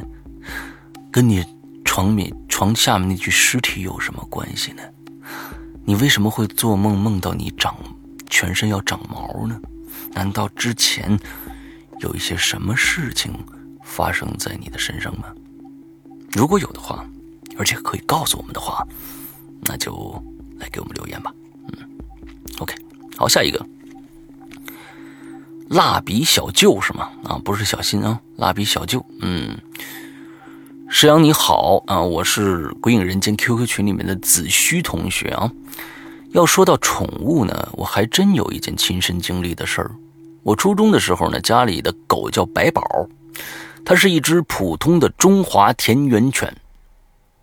[SPEAKER 1] 跟你床面床下面那具尸体有什么关系呢？你为什么会做梦梦到你长全身要长毛呢？难道之前有一些什么事情发生在你的身上吗？如果有的话，而且可以告诉我们的话，那就来给我们留言吧。嗯，OK，好，下一个。蜡笔小舅是吗？啊，不是小新啊，蜡笔小舅。嗯，石阳你好啊，我是鬼影人间 QQ 群里面的子虚同学啊。要说到宠物呢，我还真有一件亲身经历的事儿。我初中的时候呢，家里的狗叫白宝，它是一只普通的中华田园犬，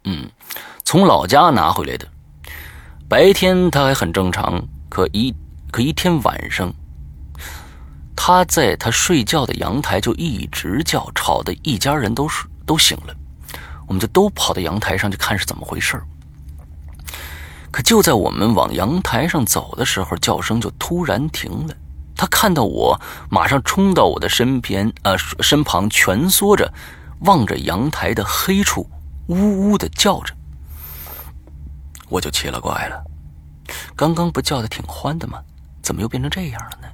[SPEAKER 1] 嗯，从老家拿回来的。白天它还很正常，可一可一天晚上，他在他睡觉的阳台就一直叫，吵得一家人都是都醒了，我们就都跑到阳台上去看是怎么回事可就在我们往阳台上走的时候，叫声就突然停了。他看到我，马上冲到我的身边，呃，身旁蜷缩着，望着阳台的黑处，呜呜的叫着。我就奇了怪了，刚刚不叫的挺欢的吗？怎么又变成这样了呢？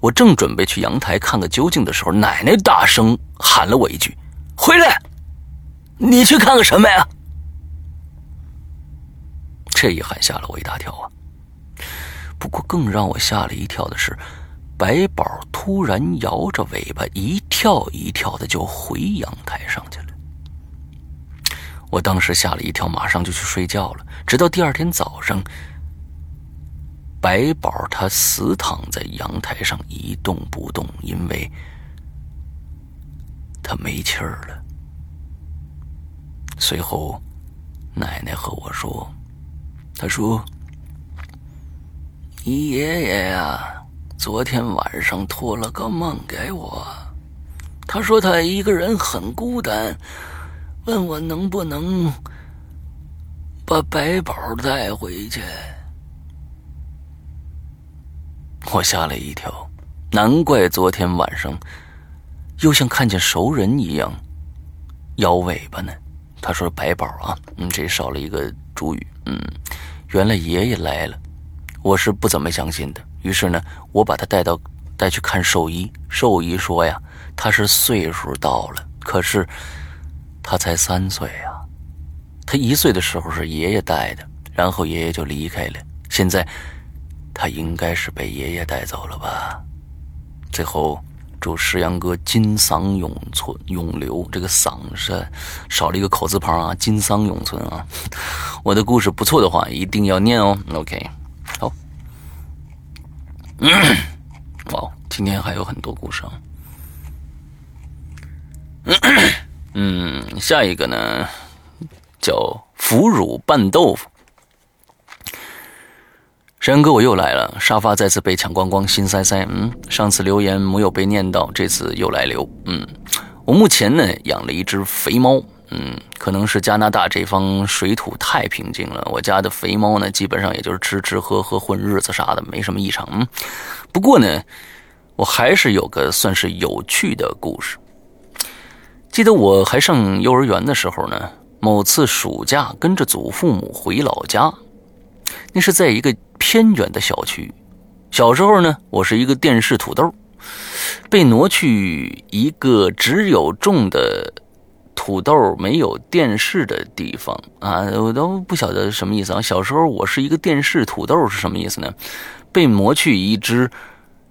[SPEAKER 1] 我正准备去阳台看个究竟的时候，奶奶大声喊了我一句：“回来！你去看个什么呀？”这一喊吓了我一大跳啊！不过更让我吓了一跳的是，白宝突然摇着尾巴一跳一跳的就回阳台上去了。我当时吓了一跳，马上就去睡觉了。直到第二天早上，白宝他死躺在阳台上一动不动，因为他没气儿了。随后，奶奶和我说：“他说。”你爷爷呀，昨天晚上托了个梦给我，他说他一个人很孤单，问我能不能把白宝带回去。我吓了一跳，难怪昨天晚上又像看见熟人一样摇尾巴呢。他说：“白宝啊，嗯，这少了一个主语，嗯，原来爷爷来了。”我是不怎么相信的，于是呢，我把他带到带去看兽医。兽医说呀，他是岁数到了，可是他才三岁啊。他一岁的时候是爷爷带的，然后爷爷就离开了。现在他应该是被爷爷带走了吧？最后祝石阳哥金嗓永存永留，这个嗓是少了一个口字旁啊，金嗓永存啊。我的故事不错的话，一定要念哦。OK。好，哇，今天还有很多故事啊。嗯，下一个呢，叫腐乳拌豆腐。山哥，我又来了，沙发再次被抢光光，心塞塞。嗯，上次留言没有被念到，这次又来留。嗯，我目前呢养了一只肥猫。嗯，可能是加拿大这方水土太平静了。我家的肥猫呢，基本上也就是吃吃喝喝混日子啥的，没什么异常。嗯，不过呢，我还是有个算是有趣的故事。记得我还上幼儿园的时候呢，某次暑假跟着祖父母回老家，是在一个偏远的小区。小时候呢，我是一个电视土豆，被挪去一个只有种的。土豆没有电视的地方啊，我都不晓得什么意思啊。小时候我是一个电视土豆是什么意思呢？被磨去一只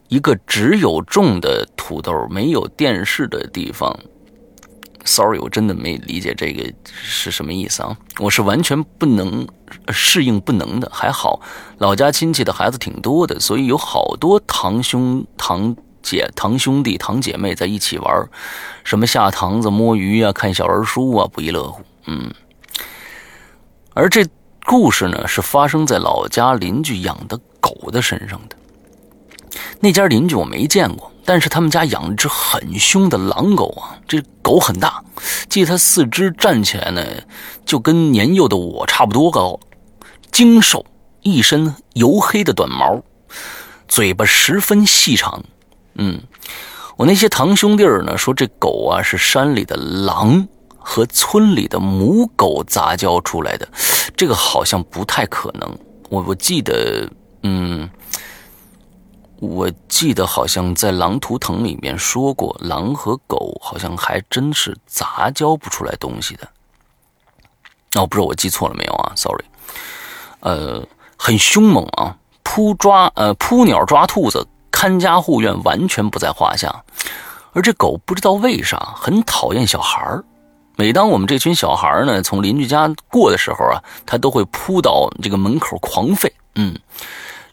[SPEAKER 1] 一个只有种的土豆没有电视的地方。Sorry，我真的没理解这个是什么意思啊。我是完全不能适应不能的。还好老家亲戚的孩子挺多的，所以有好多堂兄堂。姐、堂兄弟、堂姐妹在一起玩，什么下堂子、摸鱼啊、看小人书啊，不亦乐乎。嗯，而这故事呢，是发生在老家邻居养的狗的身上的。那家邻居我没见过，但是他们家养一只很凶的狼狗啊。这狗很大，记得它四肢站起来呢，就跟年幼的我差不多高，精瘦，一身黝黑的短毛，嘴巴十分细长。嗯，我那些堂兄弟儿呢说这狗啊是山里的狼和村里的母狗杂交出来的，这个好像不太可能。我我记得，嗯，我记得好像在《狼图腾》里面说过，狼和狗好像还真是杂交不出来东西的。那我不知道我记错了没有啊？Sorry，呃，很凶猛啊，扑抓呃扑鸟抓兔子。看家护院完全不在话下，而这狗不知道为啥很讨厌小孩儿。每当我们这群小孩呢从邻居家过的时候啊，它都会扑到这个门口狂吠。嗯，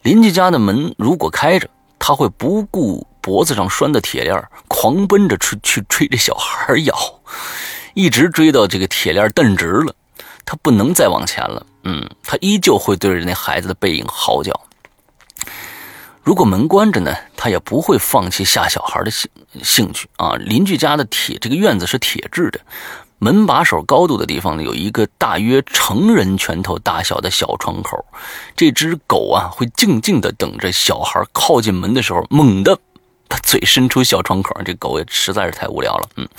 [SPEAKER 1] 邻居家的门如果开着，他会不顾脖子上拴的铁链，狂奔着去去追这小孩咬，一直追到这个铁链蹬直了，他不能再往前了。嗯，他依旧会对着那孩子的背影嚎叫。如果门关着呢，他也不会放弃吓小孩的兴兴趣啊。邻居家的铁这个院子是铁制的，门把手高度的地方呢，有一个大约成人拳头大小的小窗口。这只狗啊，会静静的等着小孩靠近门的时候，猛地把嘴伸出小窗口。这狗也实在是太无聊了，嗯，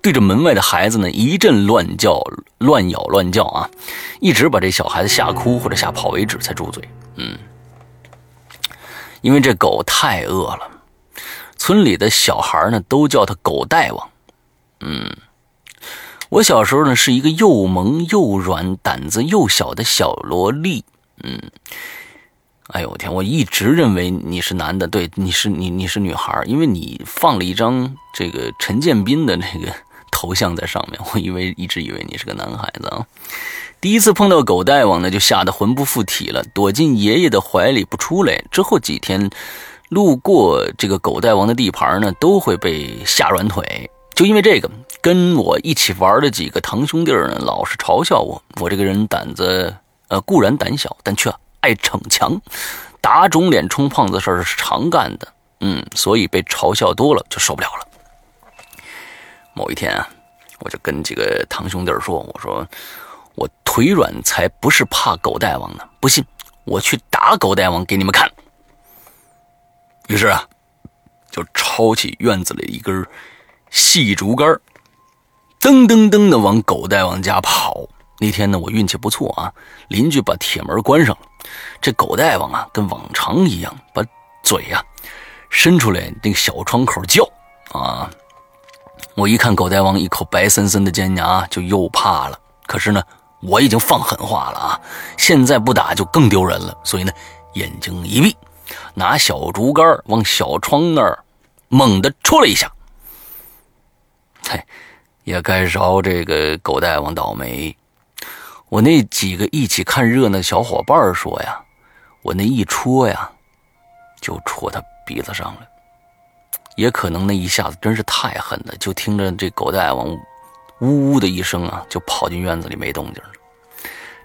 [SPEAKER 1] 对着门外的孩子呢一阵乱叫、乱咬、乱叫啊，一直把这小孩子吓哭或者吓跑为止才住嘴，嗯。因为这狗太饿了，村里的小孩呢都叫它狗大王。嗯，我小时候呢是一个又萌又软、胆子又小的小萝莉。嗯，哎呦我天，我一直认为你是男的，对，你是你你是女孩，因为你放了一张这个陈建斌的那个头像在上面，我以为一直以为你是个男孩子啊。第一次碰到狗大王呢，就吓得魂不附体了，躲进爷爷的怀里不出来。之后几天，路过这个狗大王的地盘呢，都会被吓软腿。就因为这个，跟我一起玩的几个堂兄弟呢，老是嘲笑我。我这个人胆子，呃，固然胆小，但却爱逞强，打肿脸充胖子事儿是常干的。嗯，所以被嘲笑多了就受不了了。某一天啊，我就跟几个堂兄弟说：“我说。”我腿软才不是怕狗大王呢！不信，我去打狗大王给你们看。于是啊，就抄起院子里一根细竹竿，噔噔噔的往狗大王家跑。那天呢，我运气不错啊，邻居把铁门关上了。这狗大王啊，跟往常一样，把嘴呀伸出来，那个小窗口叫啊。我一看狗大王一口白森森的尖牙，就又怕了。可是呢。我已经放狠话了啊！现在不打就更丢人了，所以呢，眼睛一闭，拿小竹竿往小窗那儿猛地戳了一下。嘿，也该饶这个狗大王倒霉。我那几个一起看热闹的小伙伴说呀，我那一戳呀，就戳他鼻子上了。也可能那一下子真是太狠了，就听着这狗大王。呜呜的一声啊，就跑进院子里没动静了。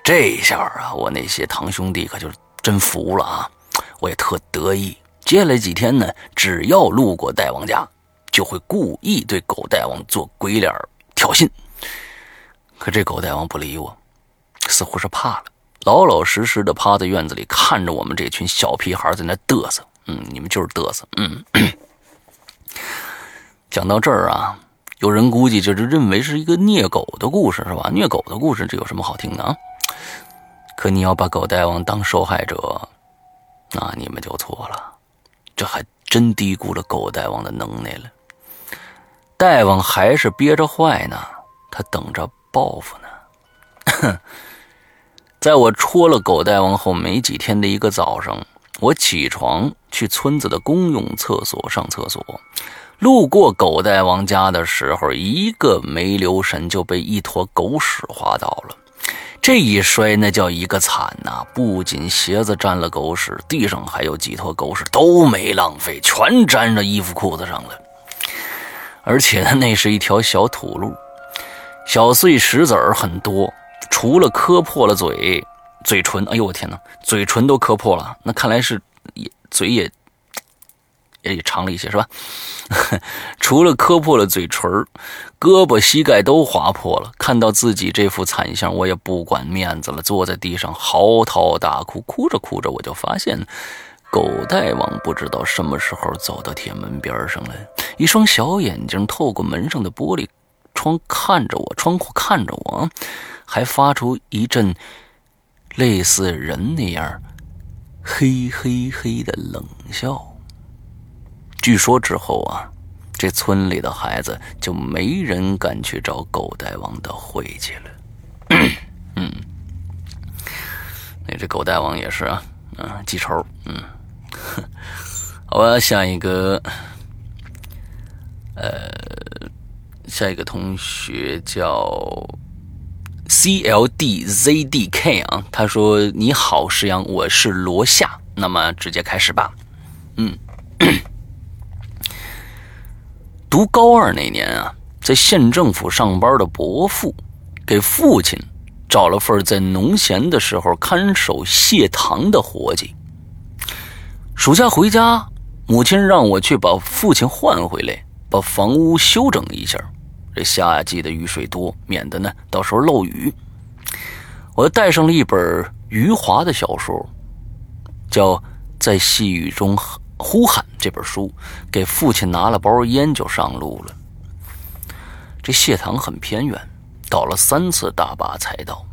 [SPEAKER 1] 这下啊，我那些堂兄弟可就真服了啊！我也特得意。接下来几天呢，只要路过大王家，就会故意对狗大王做鬼脸挑衅。可这狗大王不理我，似乎是怕了，老老实实的趴在院子里看着我们这群小屁孩在那嘚瑟。嗯，你们就是嘚瑟。嗯，讲到这儿啊。有人估计就是认为是一个虐狗的故事，是吧？虐狗的故事，这有什么好听的啊？可你要把狗大王当受害者，那你们就错了。这还真低估了狗大王的能耐了。大王还是憋着坏呢，他等着报复呢。在我戳了狗大王后没几天的一个早上，我起床去村子的公用厕所上厕所。路过狗大王家的时候，一个没留神就被一坨狗屎滑倒了。这一摔，那叫一个惨呐！不仅鞋子沾了狗屎，地上还有几坨狗屎，都没浪费，全沾着衣服裤子上了。而且，那是一条小土路，小碎石子儿很多，除了磕破了嘴、嘴唇，哎呦我天哪，嘴唇都磕破了，那看来是也嘴也。也长了一些，是吧？除了磕破了嘴唇胳膊、膝盖都划破了。看到自己这副惨相，我也不管面子了，坐在地上嚎啕大哭。哭着哭着，我就发现，狗大王不知道什么时候走到铁门边上了，一双小眼睛透过门上的玻璃窗看着我，窗户看着我，还发出一阵类似人那样嘿嘿嘿的冷笑。据说之后啊，这村里的孩子就没人敢去找狗大王的晦气了。嗯，那这狗大王也是啊，嗯，记仇。嗯，好吧，下一个，呃，下一个同学叫 C L D Z D K 啊，他说：“你好，石阳，我是罗夏。那么直接开始吧。嗯，读高二那年啊，在县政府上班的伯父，给父亲找了份在农闲的时候看守谢堂的活计。暑假回家，母亲让我去把父亲换回来，把房屋修整一下。”这夏季的雨水多，免得呢到时候漏雨。我带上了一本余华的小说，叫《在细雨中呼喊》这本书，给父亲拿了包烟就上路了。这谢塘很偏远，倒了三次大巴才到，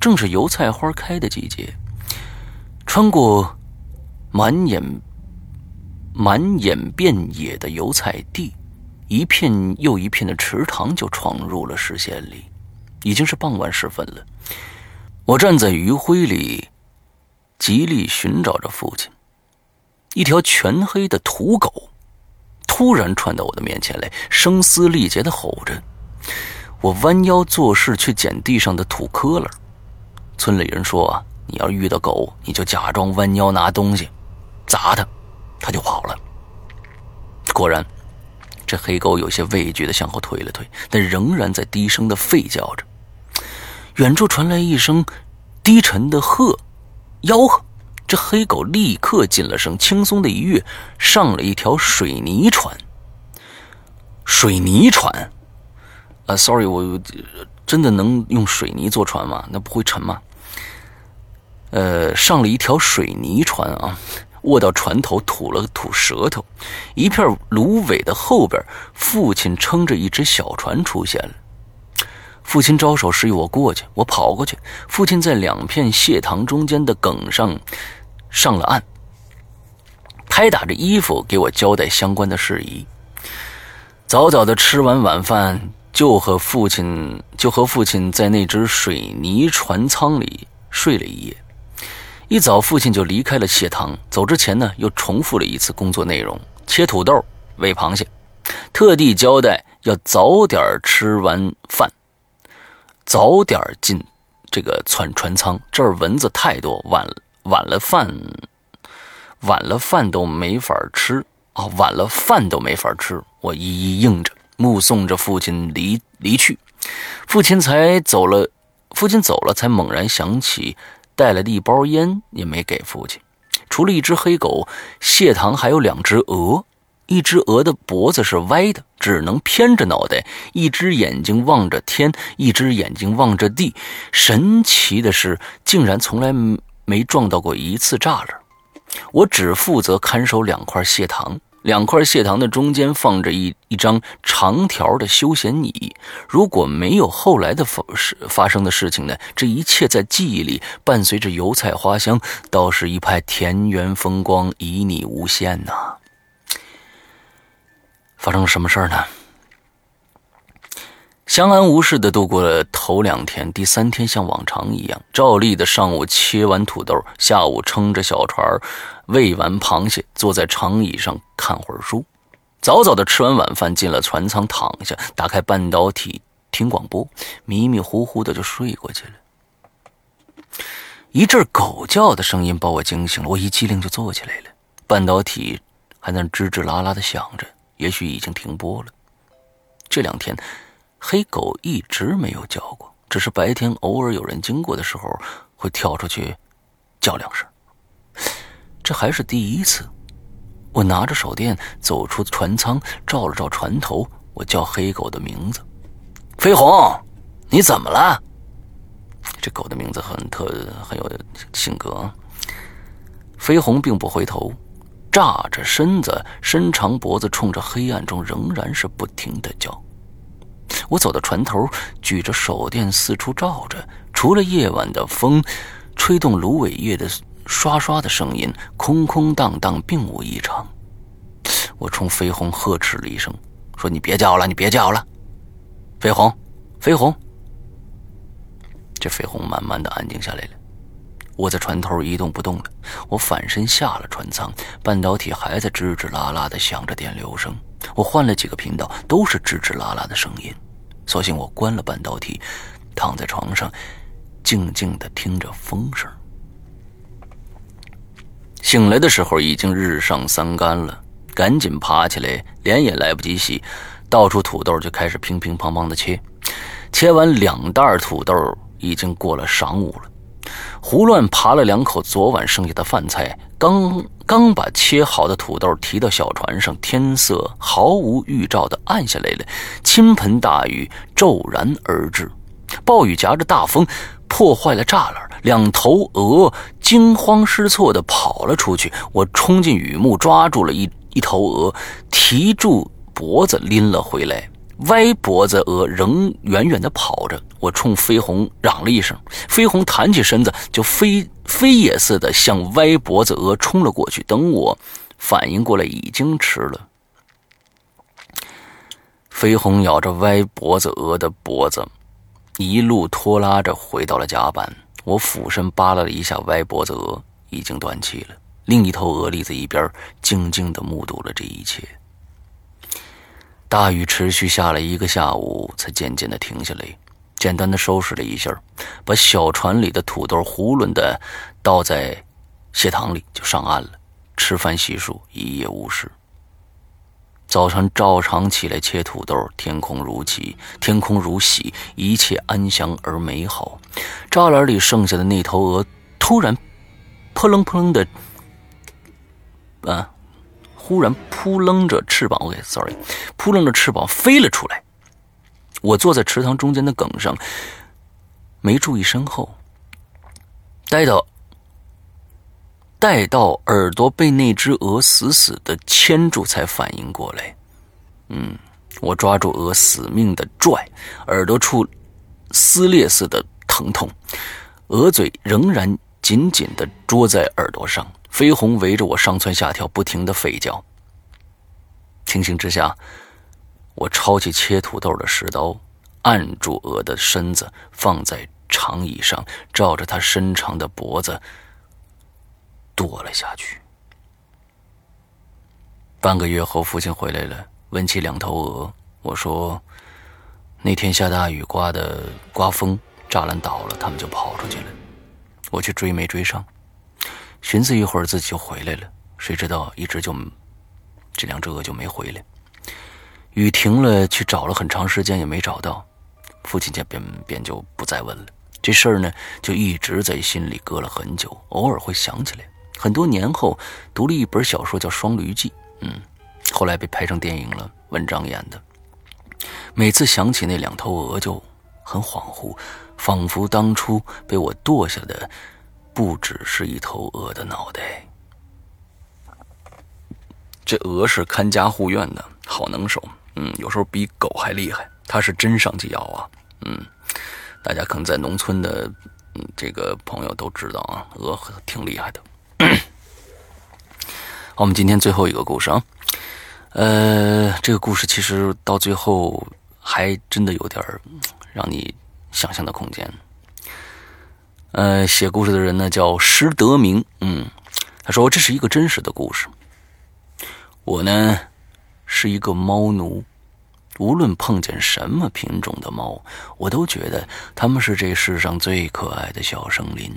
[SPEAKER 1] 正是油菜花开的季节。穿过满眼满眼遍野的油菜地。一片又一片的池塘就闯入了视线里，已经是傍晚时分了。我站在余晖里，极力寻找着父亲。一条全黑的土狗突然窜到我的面前来，声嘶力竭的吼着。我弯腰做事去捡地上的土壳了。村里人说，你要遇到狗，你就假装弯腰拿东西，砸他，他就跑了。果然。这黑狗有些畏惧的向后退了退，但仍然在低声的吠叫着。远处传来一声低沉的喝，吆喝。这黑狗立刻进了声，轻松的一跃，上了一条水泥船。水泥船？啊，sorry，我真的能用水泥做船吗？那不会沉吗？呃，上了一条水泥船啊。卧到船头，吐了吐舌头，一片芦苇的后边，父亲撑着一只小船出现了。父亲招手示意我过去，我跑过去。父亲在两片蟹塘中间的梗上上了岸，拍打着衣服给我交代相关的事宜。早早的吃完晚饭，就和父亲就和父亲在那只水泥船舱里睡了一夜。一早，父亲就离开了蟹塘。走之前呢，又重复了一次工作内容：切土豆、喂螃蟹，特地交代要早点吃完饭，早点进这个船船舱。这儿蚊子太多，晚晚了饭，晚了饭都没法吃啊！晚了饭都没法吃。我一一应着，目送着父亲离离去。父亲才走了，父亲走了，才猛然想起。带来的一包烟也没给父亲，除了一只黑狗，谢堂还有两只鹅，一只鹅的脖子是歪的，只能偏着脑袋，一只眼睛望着天，一只眼睛望着地。神奇的是，竟然从来没撞到过一次栅栏。我只负责看守两块蟹糖。两块蟹糖的中间放着一一张长条的休闲椅。如果没有后来的发发生的事情呢？这一切在记忆里伴随着油菜花香，倒是一派田园风光，旖旎无限呐。发生了什么事儿呢？相安无事的度过了头两天，第三天像往常一样，照例的上午切完土豆，下午撑着小船儿，喂完螃蟹，坐在长椅上看会儿书，早早的吃完晚饭，进了船舱躺下，打开半导体听广播，迷迷糊糊的就睡过去了。一阵狗叫的声音把我惊醒了，我一激灵就坐起来了，半导体还在吱吱啦啦的响着，也许已经停播了。这两天。黑狗一直没有叫过，只是白天偶尔有人经过的时候会跳出去叫两声。这还是第一次。我拿着手电走出船舱，照了照船头，我叫黑狗的名字：“飞鸿，你怎么了？”这狗的名字很特，很有性格。飞鸿并不回头，炸着身子，伸长脖子，冲着黑暗中仍然是不停的叫。我走到船头，举着手电四处照着，除了夜晚的风，吹动芦苇叶的刷刷的声音，空空荡荡，并无异常。我冲飞鸿呵斥了一声，说：“你别叫了，你别叫了，飞鸿，飞鸿。”这飞鸿慢慢的安静下来了。我在船头一动不动了。我反身下了船舱，半导体还在吱吱啦啦的响着电流声。我换了几个频道，都是吱吱啦啦的声音。索性我关了半导体，躺在床上，静静的听着风声。醒来的时候已经日上三竿了，赶紧爬起来，脸也来不及洗，倒出土豆就开始乒乒乓乓的切。切完两袋土豆，已经过了晌午了。胡乱扒了两口昨晚剩下的饭菜，刚刚把切好的土豆提到小船上，天色毫无预兆的暗下来了，倾盆大雨骤然而至，暴雨夹着大风，破坏了栅栏。两头鹅惊慌失措地跑了出去，我冲进雨幕，抓住了一一头鹅，提住脖子拎了回来。歪脖子鹅仍远远地跑着，我冲飞鸿嚷了一声，飞鸿弹起身子，就飞飞也似的向歪脖子鹅冲了过去。等我反应过来，已经迟了。飞鸿咬着歪脖子鹅的脖子，一路拖拉着回到了甲板。我俯身扒拉了一下歪脖子鹅，已经断气了。另一头鹅立在一边，静静地目睹了这一切。大雨持续下了一个下午，才渐渐地停下来。简单的收拾了一下，把小船里的土豆囫囵的倒在蟹塘里，就上岸了。吃饭洗漱，一夜无事。早晨照常起来切土豆，天空如洗，天空如洗，一切安详而美好。栅栏里剩下的那头鹅突然扑棱扑棱的，啊，忽然扑棱着翅膀，OK，sorry，扑棱着翅膀飞了出来。我坐在池塘中间的梗上，没注意身后，待到。待到耳朵被那只鹅死死的牵住，才反应过来。嗯，我抓住鹅，死命的拽，耳朵处撕裂似的疼痛，鹅嘴仍然紧紧的捉在耳朵上。飞鸿围着我上蹿下跳，不停的吠叫。情形之下，我抄起切土豆的石刀，按住鹅的身子，放在长椅上，照着它伸长的脖子。剁了下去。半个月后，父亲回来了，问起两头鹅。我说：“那天下大雨，刮的刮风，栅栏倒了，他们就跑出去了。我去追，没追上。寻思一会儿，自己就回来了。谁知道一直就这两只鹅就没回来。雨停了，去找了很长时间也没找到。父亲家便便就不再问了。这事儿呢，就一直在心里搁了很久，偶尔会想起来。”很多年后，读了一本小说叫《双驴记》，嗯，后来被拍成电影了，文章演的。每次想起那两头鹅，就很恍惚，仿佛当初被我剁下的不只是一头鹅的脑袋。这鹅是看家护院的好能手，嗯，有时候比狗还厉害。它是真上去咬啊，嗯，大家可能在农村的嗯这个朋友都知道啊，鹅挺厉害的。好，我们今天最后一个故事啊，呃，这个故事其实到最后还真的有点让你想象的空间。呃，写故事的人呢叫施德明，嗯，他说这是一个真实的故事。我呢是一个猫奴，无论碰见什么品种的猫，我都觉得它们是这世上最可爱的小生灵。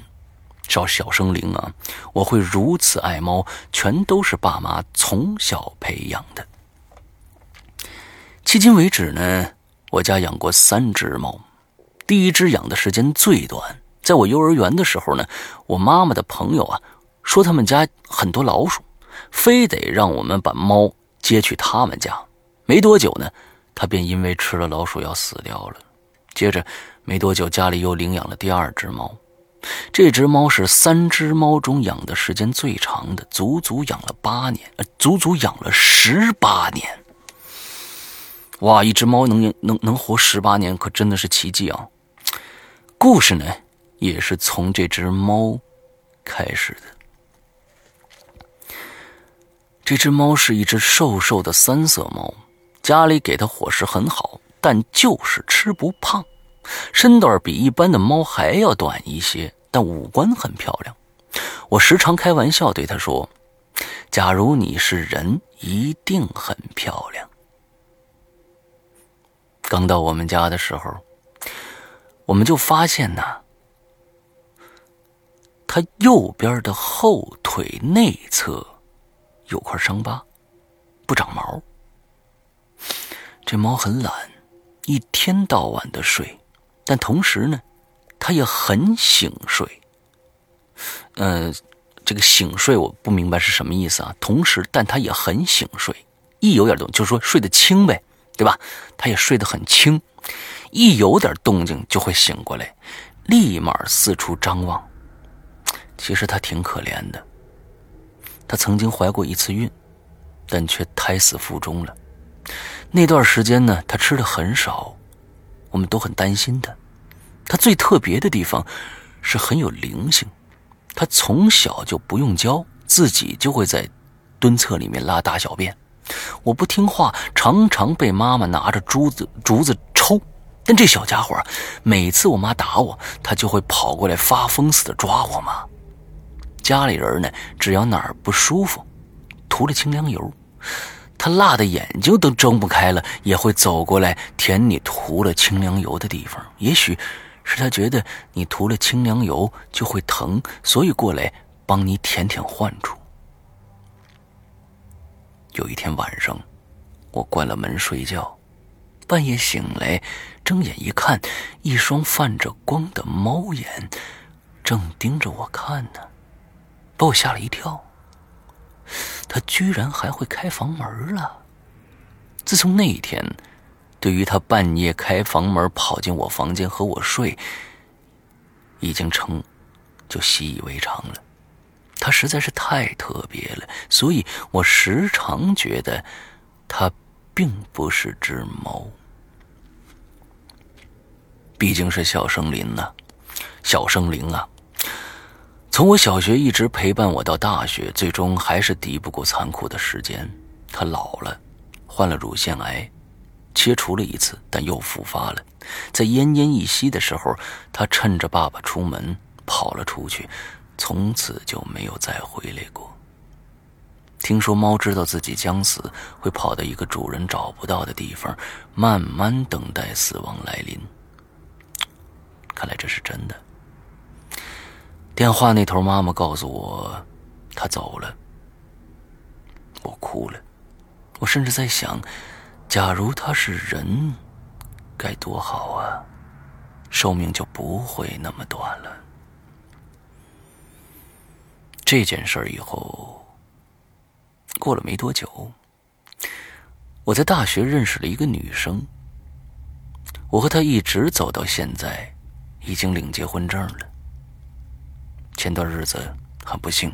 [SPEAKER 1] 小小生灵啊，我会如此爱猫，全都是爸妈从小培养的。迄今为止呢，我家养过三只猫，第一只养的时间最短，在我幼儿园的时候呢，我妈妈的朋友啊说他们家很多老鼠，非得让我们把猫接去他们家。没多久呢，它便因为吃了老鼠药死掉了。接着没多久，家里又领养了第二只猫。这只猫是三只猫中养的时间最长的，足足养了八年，呃，足足养了十八年。哇，一只猫能能能活十八年，可真的是奇迹啊！故事呢，也是从这只猫开始的。这只猫是一只瘦瘦的三色猫，家里给它伙食很好，但就是吃不胖。身段比一般的猫还要短一些，但五官很漂亮。我时常开玩笑对他说：“假如你是人，一定很漂亮。”刚到我们家的时候，
[SPEAKER 2] 我们就发现呢，他右边的后腿内侧有块伤疤，不长毛。这猫很懒，一天到晚的睡，但同时呢，他也很醒睡。嗯，这个醒睡我不明白是什么意思啊。同时，但他也很醒睡，一有点动，就是说睡得轻呗，对吧？他也睡得很轻，一有点动静就会醒过来，立马四处张望。其实他挺可怜的，他曾经怀过一次孕，但却胎死腹中了。那段时间呢，他吃的很少，我们都很担心他。他最特别的地方是很有灵性，他从小就不用教，自己就会在蹲厕里面拉大小便。我不听话，常常被妈妈拿着竹子竹子抽。但这小家伙，每次我妈打我，他就会跑过来发疯似的抓我妈。家里人呢，只要哪儿不舒服，涂了清凉油。他辣的眼睛都睁不开了，也会走过来舔你涂了清凉油的地方。也许是他觉得你涂了清凉油就会疼，所以过来帮你舔舔患处。有一天晚上，我关了门睡觉，半夜醒来，睁眼一看，一双泛着光的猫眼正盯着我看呢，把我吓了一跳。他居然还会开房门了！自从那一天，对于他半夜开房门跑进我房间和我睡，已经成就习以为常了。他实在是太特别了，所以我时常觉得他并不是只猫。毕竟是小生灵呐，小生灵啊！从我小学一直陪伴我到大学，最终还是敌不过残酷的时间。他老了，患了乳腺癌，切除了一次，但又复发了。在奄奄一息的时候，他趁着爸爸出门跑了出去，从此就没有再回来过。听说猫知道自己将死，会跑到一个主人找不到的地方，慢慢等待死亡来临。看来这是真的。电话那头，妈妈告诉我，他走了。我哭了，我甚至在想，假如他是人，该多好啊，寿命就不会那么短了。这件事儿以后，过了没多久，我在大学认识了一个女生，我和她一直走到现在，已经领结婚证了。前段日子很不幸，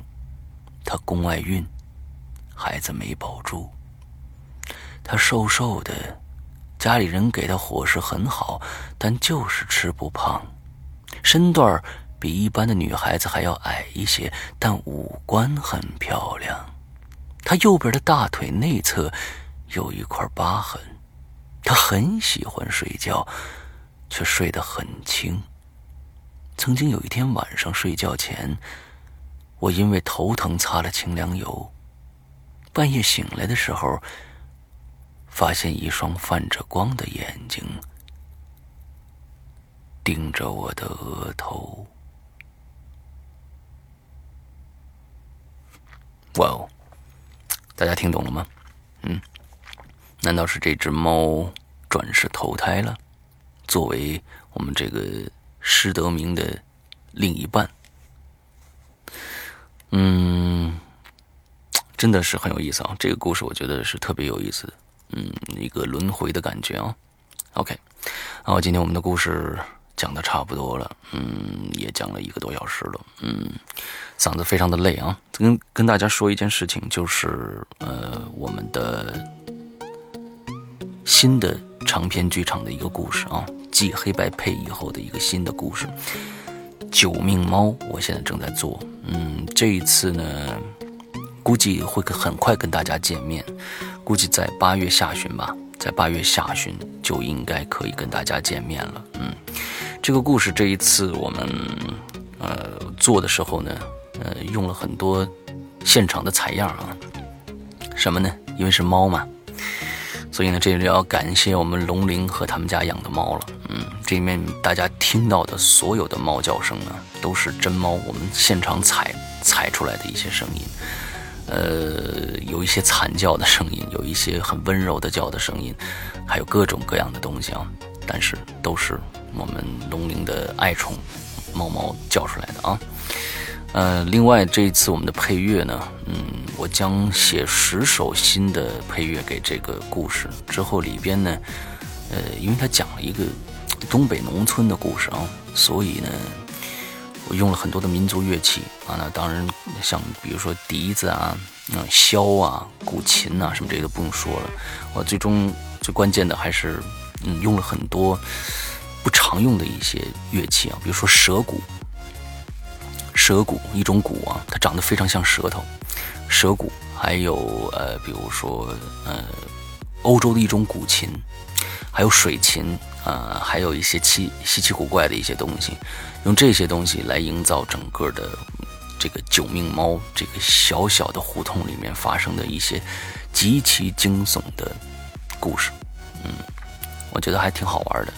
[SPEAKER 2] 她宫外孕，孩子没保住。她瘦瘦的，家里人给她伙食很好，但就是吃不胖。身段比一般的女孩子还要矮一些，但五官很漂亮。她右边的大腿内侧有一块疤痕。她很喜欢睡觉，却睡得很轻。曾经有一天晚上睡觉前，我因为头疼擦了清凉油。半夜醒来的时候，发现一双泛着光的眼睛盯着我的额头。哇哦，大家听懂了吗？嗯，难道是这只猫转世投胎了，作为我们这个？施德明的另一半，嗯，真的是很有意思啊！这个故事我觉得是特别有意思的，嗯，一个轮回的感觉啊。OK，然后今天我们的故事讲的差不多了，嗯，也讲了一个多小时了，嗯，嗓子非常的累啊。跟跟大家说一件事情，就是呃，我们的新的长篇剧场的一个故事啊。继黑白配以后的一个新的故事，《九命猫》，我现在正在做。嗯，这一次呢，估计会很快跟大家见面，估计在八月下旬吧，在八月下旬就应该可以跟大家见面了。嗯，这个故事这一次我们呃做的时候呢，呃用了很多现场的采样啊，什么呢？因为是猫嘛。所以呢，这里要感谢我们龙鳞和他们家养的猫了。嗯，这里面大家听到的所有的猫叫声呢，都是真猫，我们现场采采出来的一些声音。呃，有一些惨叫的声音，有一些很温柔的叫的声音，还有各种各样的东西啊。但是都是我们龙鳞的爱宠猫猫叫出来的啊。呃，另外这一次我们的配乐呢，嗯，我将写十首新的配乐给这个故事。之后里边呢，呃，因为它讲了一个东北农村的故事啊，所以呢。我用了很多的民族乐器啊，那当然像比如说笛子啊、嗯箫啊、古琴啊什么这些都不用说了。我最终最关键的还是嗯用了很多不常用的一些乐器啊，比如说蛇鼓。蛇骨一种骨啊，它长得非常像舌头。蛇骨还有呃，比如说呃，欧洲的一种古琴，还有水琴啊，还有一些奇稀奇古怪的一些东西。用这些东西来营造整个的这个九命猫这个小小的胡同里面发生的一些极其惊悚的故事，嗯，我觉得还挺好玩的，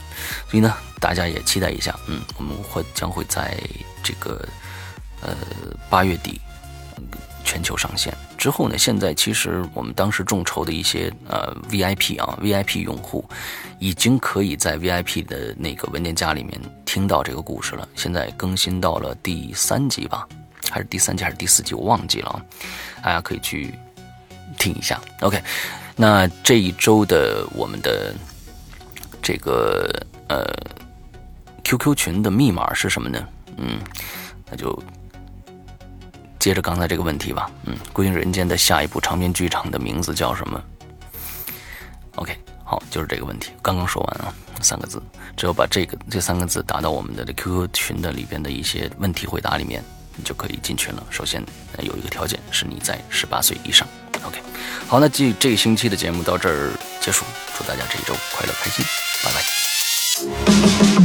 [SPEAKER 2] 所以呢，大家也期待一下，嗯，我们会将会在这个呃八月底全球上线。之后呢？现在其实我们当时众筹的一些呃 VIP 啊 VIP 用户，已经可以在 VIP 的那个文件夹里面听到这个故事了。现在更新到了第三集吧，还是第三集还是第四集？我忘记了啊。大家可以去听一下。OK，那这一周的我们的这个呃 QQ 群的密码是什么呢？嗯，那就。接着刚才这个问题吧，嗯，《归隐人间》的下一部长篇剧场的名字叫什么？OK，好，就是这个问题，刚刚说完啊，三个字，只要把这个这三个字打到我们的这 QQ 群的里边的一些问题回答里面，你就可以进群了。首先有一个条件是你在十八岁以上。OK，好，那这这一星期的节目到这儿结束，祝大家这一周快乐开心，拜拜。